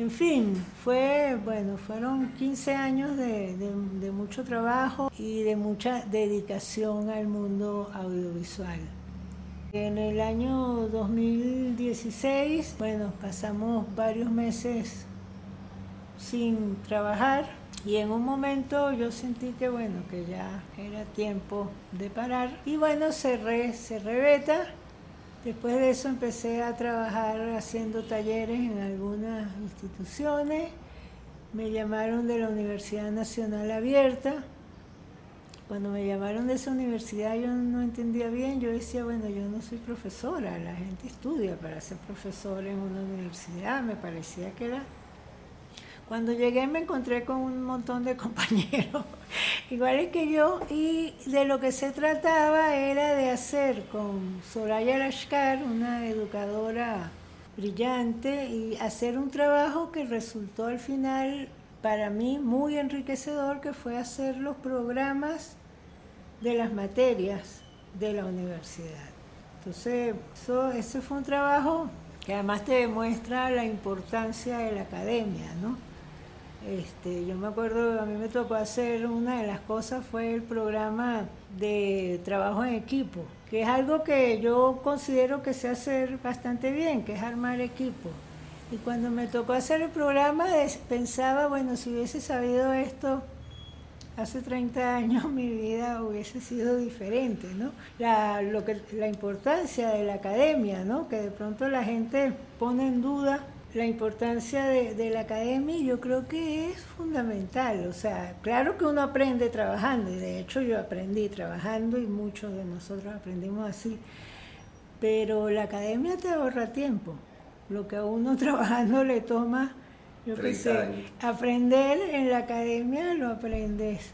[SPEAKER 1] En fin, fue, bueno, fueron 15 años de, mucho trabajo y de mucha dedicación al mundo audiovisual. En el año 2016, bueno, pasamos varios meses sin trabajar y en un momento yo sentí que bueno, que ya era tiempo de parar y bueno, cerré, cerré beta. Después de eso empecé a trabajar haciendo talleres en algunas instituciones. Me llamaron de la Universidad Nacional Abierta, cuando me llamaron de esa universidad yo no entendía bien, yo decía, bueno, yo no soy profesora, la gente estudia para ser profesor en una universidad, me parecía que era... Cuando llegué me encontré con un montón de compañeros iguales que yo y de lo que se trataba era de hacer con Soraya Lashkar, una educadora brillante, y hacer un trabajo que resultó al final para mí muy enriquecedor, que fue hacer los programas de las materias de la universidad. Entonces, eso, ese fue un trabajo que además te demuestra la importancia de la academia, ¿no? Este, yo me acuerdo, a mí me tocó hacer una de las cosas fue el programa de trabajo en equipo, que es algo que yo considero que sé hacer bastante bien, que es armar equipo. Y cuando me tocó hacer el programa pensaba, bueno, si hubiese sabido esto hace 30 años mi vida hubiese sido diferente, ¿no? La, lo que, la importancia de la academia, ¿no? Que de pronto la gente pone en duda la importancia de, de, la academia y yo creo que es fundamental. O sea, claro que uno aprende trabajando y de hecho yo aprendí trabajando y muchos de nosotros aprendimos así, pero la academia te ahorra tiempo. Lo que a uno trabajando le toma yo pensé, aprender en la academia lo aprendes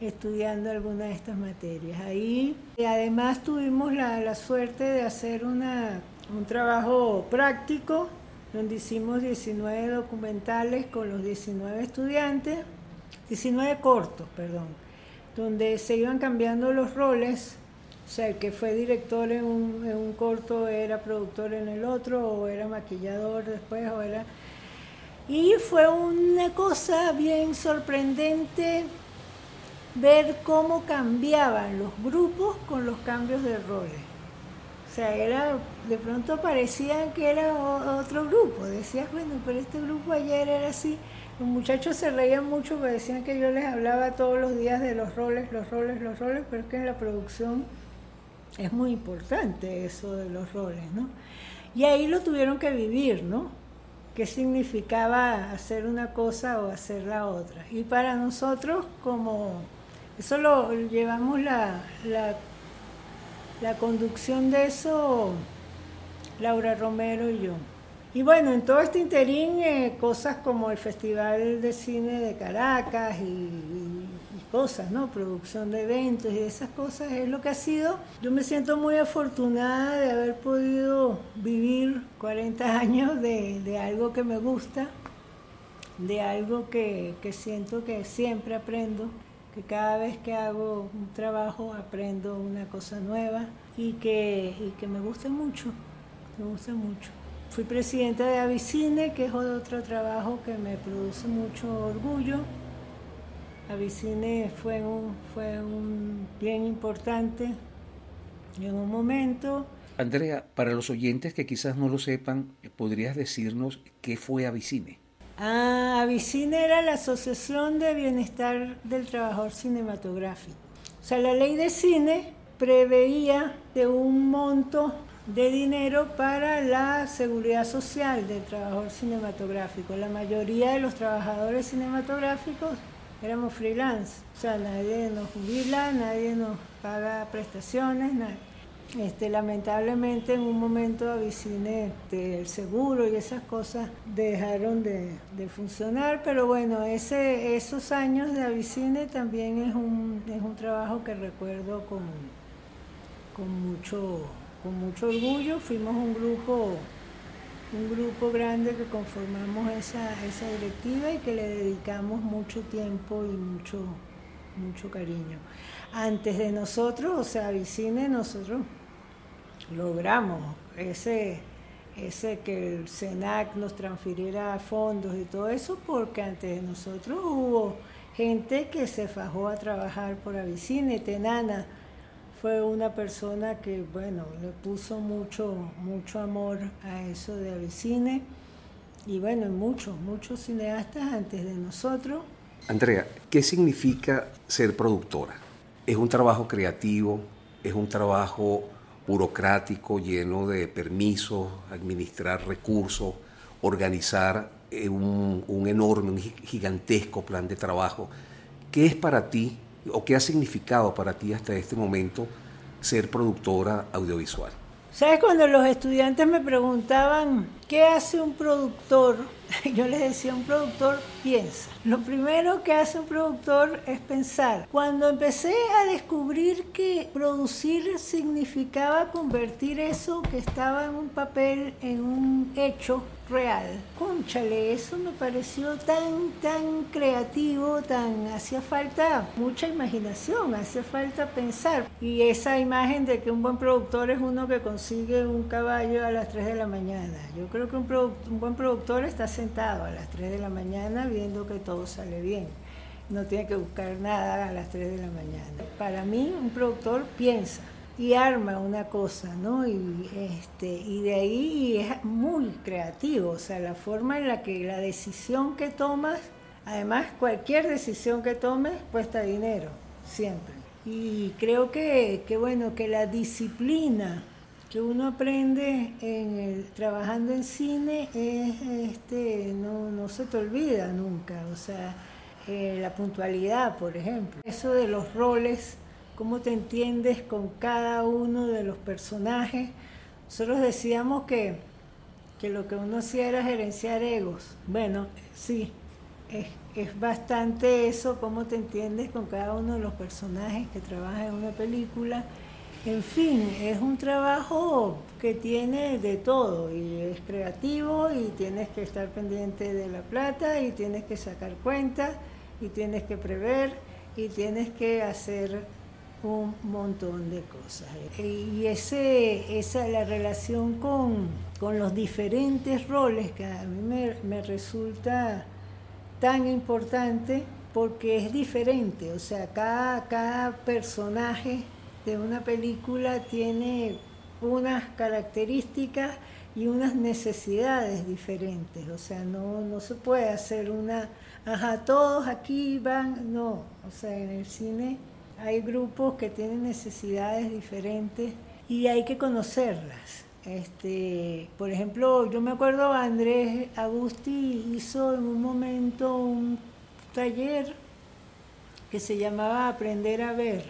[SPEAKER 1] estudiando alguna de estas materias. Ahí además tuvimos la, suerte de hacer una, un trabajo práctico donde hicimos 19 documentales con los 19 estudiantes, 19 cortos, perdón, donde se iban cambiando los roles, o sea, el que fue director en un, corto era productor en el otro, o era maquillador después, o era y fue una cosa bien sorprendente ver cómo cambiaban los grupos con los cambios de roles. Sea, era, de pronto parecía que era otro grupo. Decías, bueno, pero este grupo ayer era así. Los muchachos se reían mucho porque decían que yo les hablaba todos los días de los roles, los roles, los roles, pero es que en la producción es muy importante eso de los roles, ¿no? Y ahí lo tuvieron que vivir, ¿no? qué significaba hacer una cosa o hacer la otra. Y para nosotros, como eso lo llevamos la, conducción de eso, Laura Romero y yo. Y bueno, en todo este interín, eh, cosas como el Festival de Cine de Caracas y cosas, ¿no? Producción de eventos y esas cosas es lo que ha sido. Yo me siento muy afortunada de haber podido vivir 40 años de, algo que me gusta, de algo que, siento que siempre aprendo, que cada vez que hago un trabajo aprendo una cosa nueva y que, y que me gusta mucho, me gusta mucho. Fui presidenta de Avicine, que es otro trabajo que me produce mucho orgullo. Avicine fue un, fue un bien importante en un momento.
[SPEAKER 2] Andrea, para los oyentes que quizás no lo sepan, ¿podrías decirnos qué fue Avicine?
[SPEAKER 1] Ah, era la Asociación de Bienestar del Trabajador Cinematográfico. O sea, la ley de cine preveía de un monto de dinero para la seguridad social del trabajador cinematográfico. La mayoría de los trabajadores cinematográficos éramos freelance, o sea, nadie nos jubila, nadie nos paga prestaciones, Este, lamentablemente en un momento Avicine, este, el seguro y esas cosas dejaron de, funcionar, pero bueno, ese, esos años de Avicine también es un, es un trabajo que recuerdo con, con, mucho, con mucho orgullo. Fuimos un grupo un grupo grande que conformamos esa, esa directiva y que le dedicamos mucho tiempo y mucho, mucho cariño. Antes de nosotros, o sea, Vicine, nosotros logramos ese, ese que el SENAC nos transfiriera fondos y todo eso, porque antes de nosotros hubo gente que se fajó a trabajar por Avicine, Tenana fue una persona que, bueno, le puso mucho, mucho amor a eso de Avicine y bueno, muchos, muchos cineastas antes de nosotros.
[SPEAKER 2] Andrea, ¿qué significa ser productora? ¿Es un trabajo creativo? ¿Es un trabajo burocrático lleno de permisos, administrar recursos, organizar eh, un, un enorme, un gigantesco plan de trabajo? ¿Qué es para ti o qué ha significado para ti hasta este momento ser productora audiovisual?
[SPEAKER 1] ¿Sabes? Cuando los estudiantes me preguntaban, ¿qué hace un productor? Yo les decía, un productor piensa. Lo primero que hace un productor es pensar. Cuando empecé a descubrir que producir significaba convertir eso que estaba en un papel en un hecho, real. Conchale, eso me pareció tan, tan creativo, tan... hacía falta mucha imaginación, hacía falta pensar. Y esa imagen de que un buen productor es uno que consigue un caballo a las 3 de la mañana. Yo creo que un, un buen productor está sentado a las 3 de la mañana viendo que todo sale bien. No tiene que buscar nada a las 3 de la mañana. Para mí, un productor piensa y arma una cosa, ¿no? Y, este, y de ahí es muy creativo, o sea, la forma en la que la decisión que tomas, además cualquier decisión que tomes cuesta dinero, siempre. Y creo que, que bueno, que la disciplina que uno aprende en trabajando en cine es, este, no, no se te olvida nunca, o sea, eh, la puntualidad, por ejemplo. Eso de los roles cómo te entiendes con cada uno de los personajes. Nosotros decíamos que, que lo que uno hacía era gerenciar egos. Bueno, sí, es, es, bastante eso, cómo te entiendes con cada uno de los personajes que trabajan en una película. En fin, es un trabajo que tiene de todo y es creativo y tienes que estar pendiente de la plata y tienes que sacar cuentas y tienes que prever y tienes que hacer un montón de cosas. Y ese, esa la relación con, los diferentes roles que a mí me, me, resulta tan importante porque es diferente, o sea, cada, cada personaje de una película tiene unas características y unas necesidades diferentes, o sea, no, no se puede hacer una, ajá, todos aquí van, no, o sea, en el cine hay grupos que tienen necesidades diferentes y hay que conocerlas. Este, por ejemplo, yo me acuerdo Andrés Agusti hizo en un momento un taller que se llamaba Aprender a ver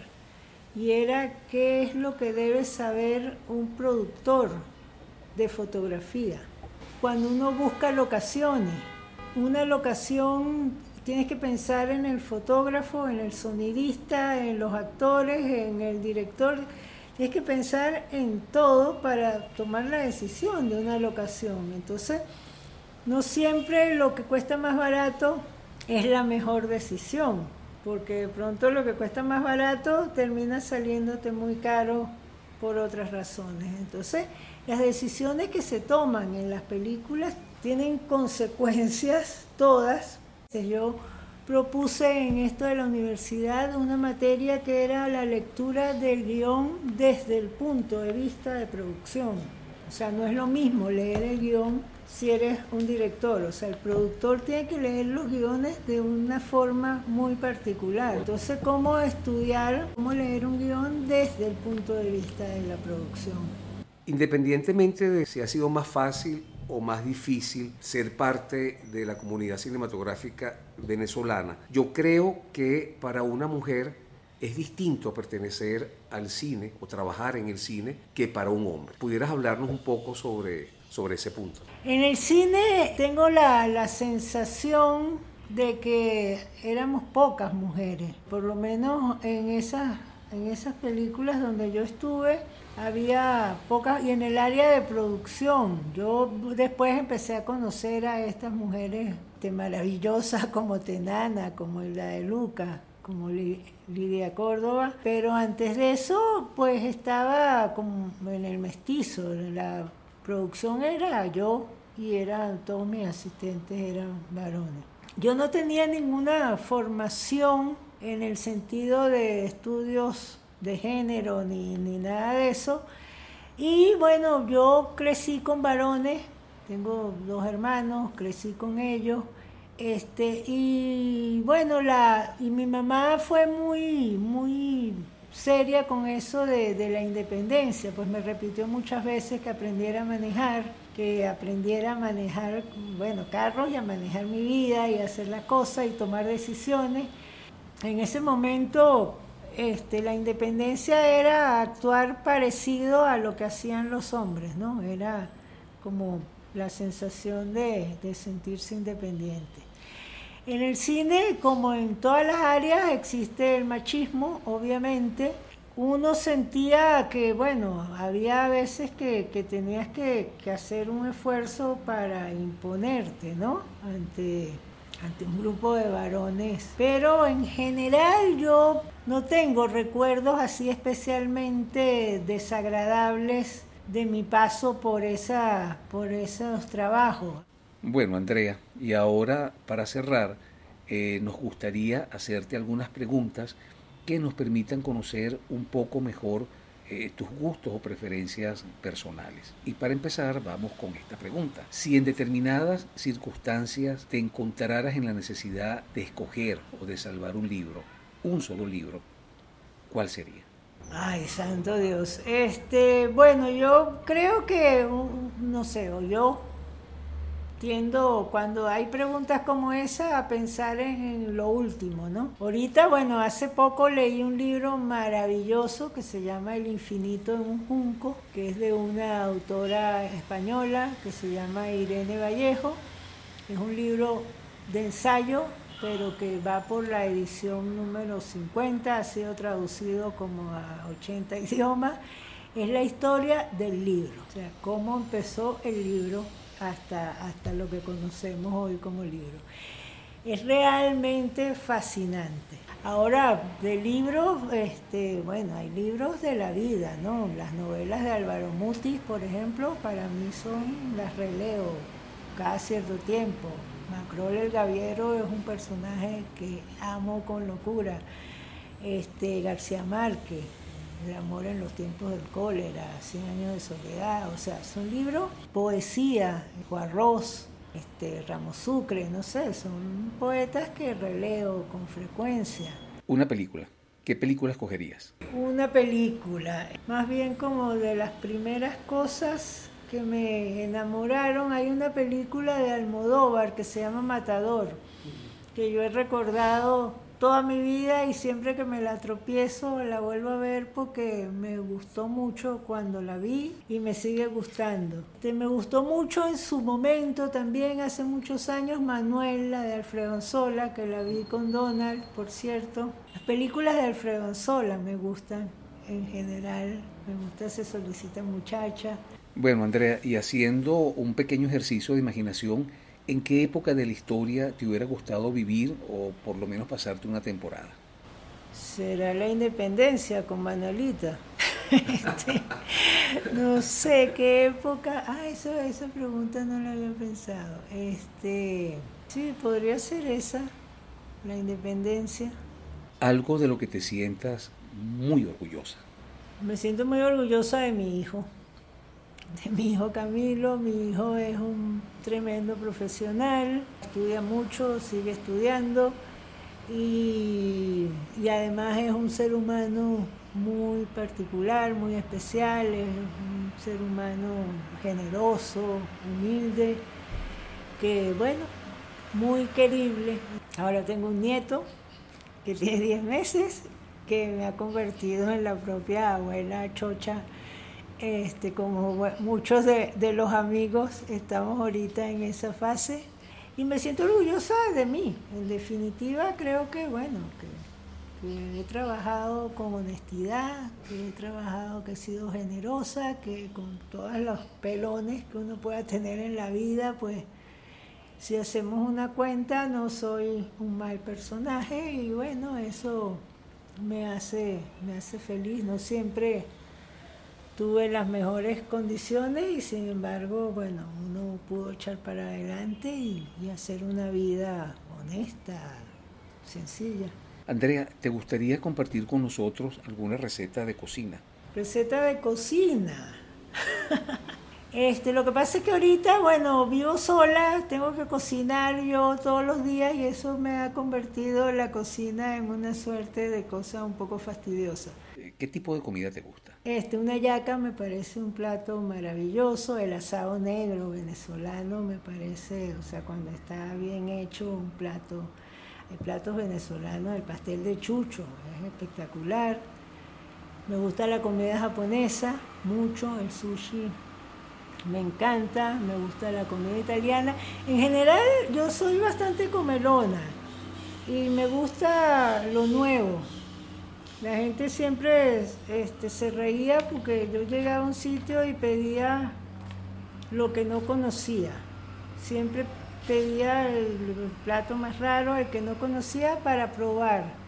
[SPEAKER 1] y era qué es lo que debe saber un productor de fotografía. Cuando uno busca locaciones, una locación tienes que pensar en el fotógrafo, en el sonidista, en los actores, en el director. Tienes que pensar en todo para tomar la decisión de una locación. Entonces, no siempre lo que cuesta más barato es la mejor decisión, porque de pronto lo que cuesta más barato termina saliéndote muy caro por otras razones. Entonces, las decisiones que se toman en las películas tienen consecuencias todas yo propuse en esto de la universidad una materia que era la lectura del guion desde el punto de vista de producción. O sea, no es lo mismo leer el guion si eres un director. O sea, el productor tiene que leer los guiones de una forma muy particular. Entonces, ¿cómo estudiar, cómo leer un guion desde el punto de vista de la producción?
[SPEAKER 2] Independientemente de si ha sido más fácil o más difícil ser parte de la comunidad cinematográfica venezolana. Yo creo que para una mujer
[SPEAKER 3] es distinto pertenecer al cine o trabajar en el cine que para un hombre. ¿Pudieras hablarnos un poco sobre, sobre ese punto?
[SPEAKER 1] En el cine tengo la, la sensación de que éramos pocas mujeres, por lo menos en esas, en esas películas donde yo estuve había pocas, y en el área de producción, yo después empecé a conocer a estas mujeres maravillosas como Tenana, como la de Luca, como Lidia Córdoba, pero antes de eso pues estaba como en el mestizo, la producción era yo y eran todos mis asistentes eran varones. Yo no tenía ninguna formación en el sentido de estudios de género ni, ni nada de eso. Y bueno, yo crecí con varones, tengo dos hermanos, crecí con ellos. Este, y bueno, la, y mi mamá fue muy, muy seria con eso de, de, la independencia, pues me repitió muchas veces que aprendiera a manejar, que aprendiera a manejar, bueno, carros y a manejar mi vida y hacer las cosas y tomar decisiones. En ese momento este, la independencia era actuar parecido a lo que hacían los hombres, ¿no? Era como la sensación de, sentirse independiente. En el cine, como en todas las áreas, existe el machismo, obviamente. Uno sentía que, bueno, había veces que, que tenías que, que, hacer un esfuerzo para imponerte, ¿no? Ante ante un grupo de varones. Pero en general yo no tengo recuerdos así especialmente desagradables de mi paso por, esa, por esos trabajos.
[SPEAKER 2] Bueno, Andrea, y ahora para cerrar, eh, nos gustaría hacerte algunas preguntas que nos permitan conocer un poco mejor eh, tus gustos o preferencias personales. Y para empezar, vamos con esta pregunta. Si en determinadas circunstancias te encontraras en la necesidad de escoger o de salvar un libro, un solo libro, ¿cuál sería?
[SPEAKER 1] Ay, santo Dios. Este, bueno, yo creo que, no sé, o yo tiendo, cuando hay preguntas como esa, a pensar en, lo último, ¿no? Ahorita, bueno, hace poco leí un libro maravilloso que se llama El infinito en un junco, que es de una autora española que se llama Irene Vallejo. Es un libro de ensayo, pero que va por la edición número 50, ha sido traducido como a 80 idiomas. Es la historia del libro, o sea, cómo empezó el libro hasta, hasta lo que conocemos hoy como libro. Es realmente fascinante. Ahora, de libros, este, bueno, hay libros de la vida, ¿no? Las novelas de Álvaro Mutis, por ejemplo, para mí son, las releo cada cierto tiempo. Macrol el Gaviero es un personaje que amo con locura. Este, García Márquez, el amor en los tiempos del cólera, Cien años de soledad, o sea, son libros, poesía, Juarroz, este, Ramos Sucre, no sé, son poetas que releo con frecuencia.
[SPEAKER 2] Una película. ¿Qué película escogerías?
[SPEAKER 1] Una película, más bien como de las primeras cosas que me enamoraron. Hay una película de Almodóvar que se llama Matador, que yo he recordado toda mi vida y siempre que me la tropiezo la vuelvo a ver porque me gustó mucho cuando la vi y me sigue gustando. me gustó mucho en su momento también hace muchos años Manuel, la de Alfredo Anzola, que la vi con Donald, por cierto. Las películas de Alfredo Anzola me gustan en general, me gusta Se solicita muchacha.
[SPEAKER 2] Bueno, Andrea, y haciendo un pequeño ejercicio de imaginación, ¿en qué época de la historia te hubiera gustado vivir o por lo menos pasarte una temporada?
[SPEAKER 1] Será la independencia con Manolita. Este, no sé qué época. Ah, eso, esa pregunta no la había pensado. Este, sí, podría ser esa, la independencia.
[SPEAKER 2] Algo de lo que te sientas muy orgullosa.
[SPEAKER 1] Me siento muy orgullosa de mi hijo de mi hijo Camilo. Mi hijo es un tremendo profesional, estudia mucho, sigue estudiando y, además es un ser humano muy particular, muy especial, es un ser humano generoso, humilde, que bueno, muy querible. Ahora tengo un nieto que tiene 10 meses que me ha convertido en la propia abuela chocha. Este, como muchos de, los amigos estamos ahorita en esa fase y me siento orgullosa de mí. En definitiva, creo que, bueno, que, he trabajado con honestidad, que he trabajado, que he sido generosa, que con todos los pelones que uno pueda tener en la vida, pues si hacemos una cuenta no soy un mal personaje y bueno, eso me hace, me hace feliz. No siempre tuve las mejores condiciones y sin embargo, bueno, uno pudo echar para adelante y, hacer una vida honesta, sencilla.
[SPEAKER 2] Andrea, ¿te gustaría compartir con nosotros alguna receta de cocina?
[SPEAKER 1] Receta de cocina. Este, lo que pasa es que ahorita, bueno, vivo sola, tengo que cocinar yo todos los días y eso me ha convertido la cocina en una suerte de cosa un poco fastidiosa.
[SPEAKER 2] ¿Qué tipo de comida te gusta?
[SPEAKER 1] Este, una yaca me parece un plato maravilloso, el asado negro venezolano me parece, o sea, cuando está bien hecho un plato, el plato venezolano, el pastel de chucho, es espectacular. Me gusta la comida japonesa mucho, el sushi me encanta, me gusta la comida italiana. En general yo soy bastante comelona y me gusta lo nuevo. La gente siempre este, se reía porque yo llegaba a un sitio y pedía lo que no conocía. Siempre pedía el plato más raro, el que no conocía, para probar.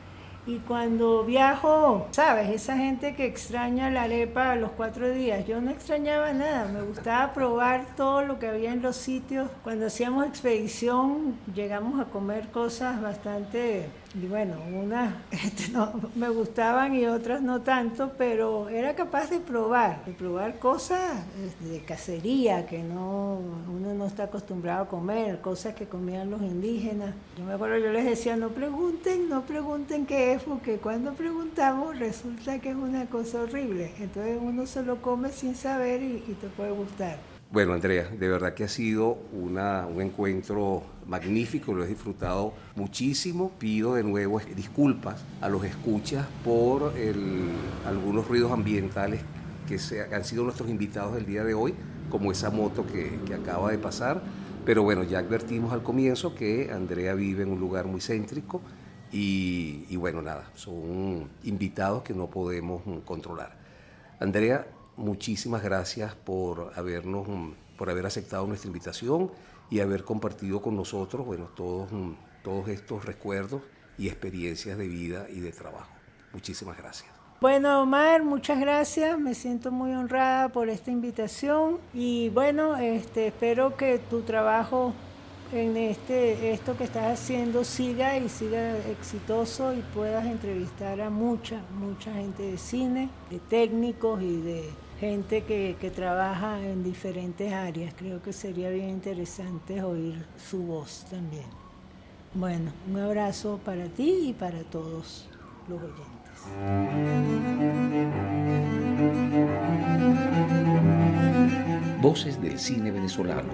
[SPEAKER 1] Y cuando viajo, sabes, esa gente que extraña la arepa a los cuatro días, yo no extrañaba nada, me gustaba probar todo lo que había en los sitios. Cuando hacíamos expedición, llegamos a comer cosas bastante y bueno, unas este, me gustaban y otras no tanto, pero era capaz de probar, de probar cosas este, de cacería que no uno no está acostumbrado a comer, cosas que comían los indígenas. Yo me acuerdo, yo les decía, no pregunten, no pregunten qué es, porque cuando preguntamos resulta que es una cosa horrible. Entonces uno se lo come sin saber y, y te puede gustar.
[SPEAKER 3] Bueno, Andrea, de verdad que ha sido una, un encuentro magnífico, lo he disfrutado muchísimo. Pido de nuevo disculpas a los escuchas por algunos ruidos ambientales que, se, han sido nuestros invitados del día de hoy, como esa moto que, acaba de pasar. Pero bueno, ya advertimos al comienzo que Andrea vive en un lugar muy céntrico y, bueno, nada, son invitados que no podemos controlar. Andrea, muchísimas gracias por habernos, por haber aceptado nuestra invitación y haber compartido con nosotros, bueno, todos, todos estos recuerdos y experiencias de vida y de trabajo. Muchísimas gracias.
[SPEAKER 1] Bueno, Omar, muchas gracias. Me siento muy honrada por esta invitación y bueno, este, espero que tu trabajo en este, esto que estás haciendo siga y siga exitoso y puedas entrevistar a mucha, mucha gente de cine, de técnicos y de gente que, que, trabaja en diferentes áreas. Creo que sería bien interesante oír su voz también. Bueno, un abrazo para ti y para todos los oyentes.
[SPEAKER 2] Voces del cine venezolano,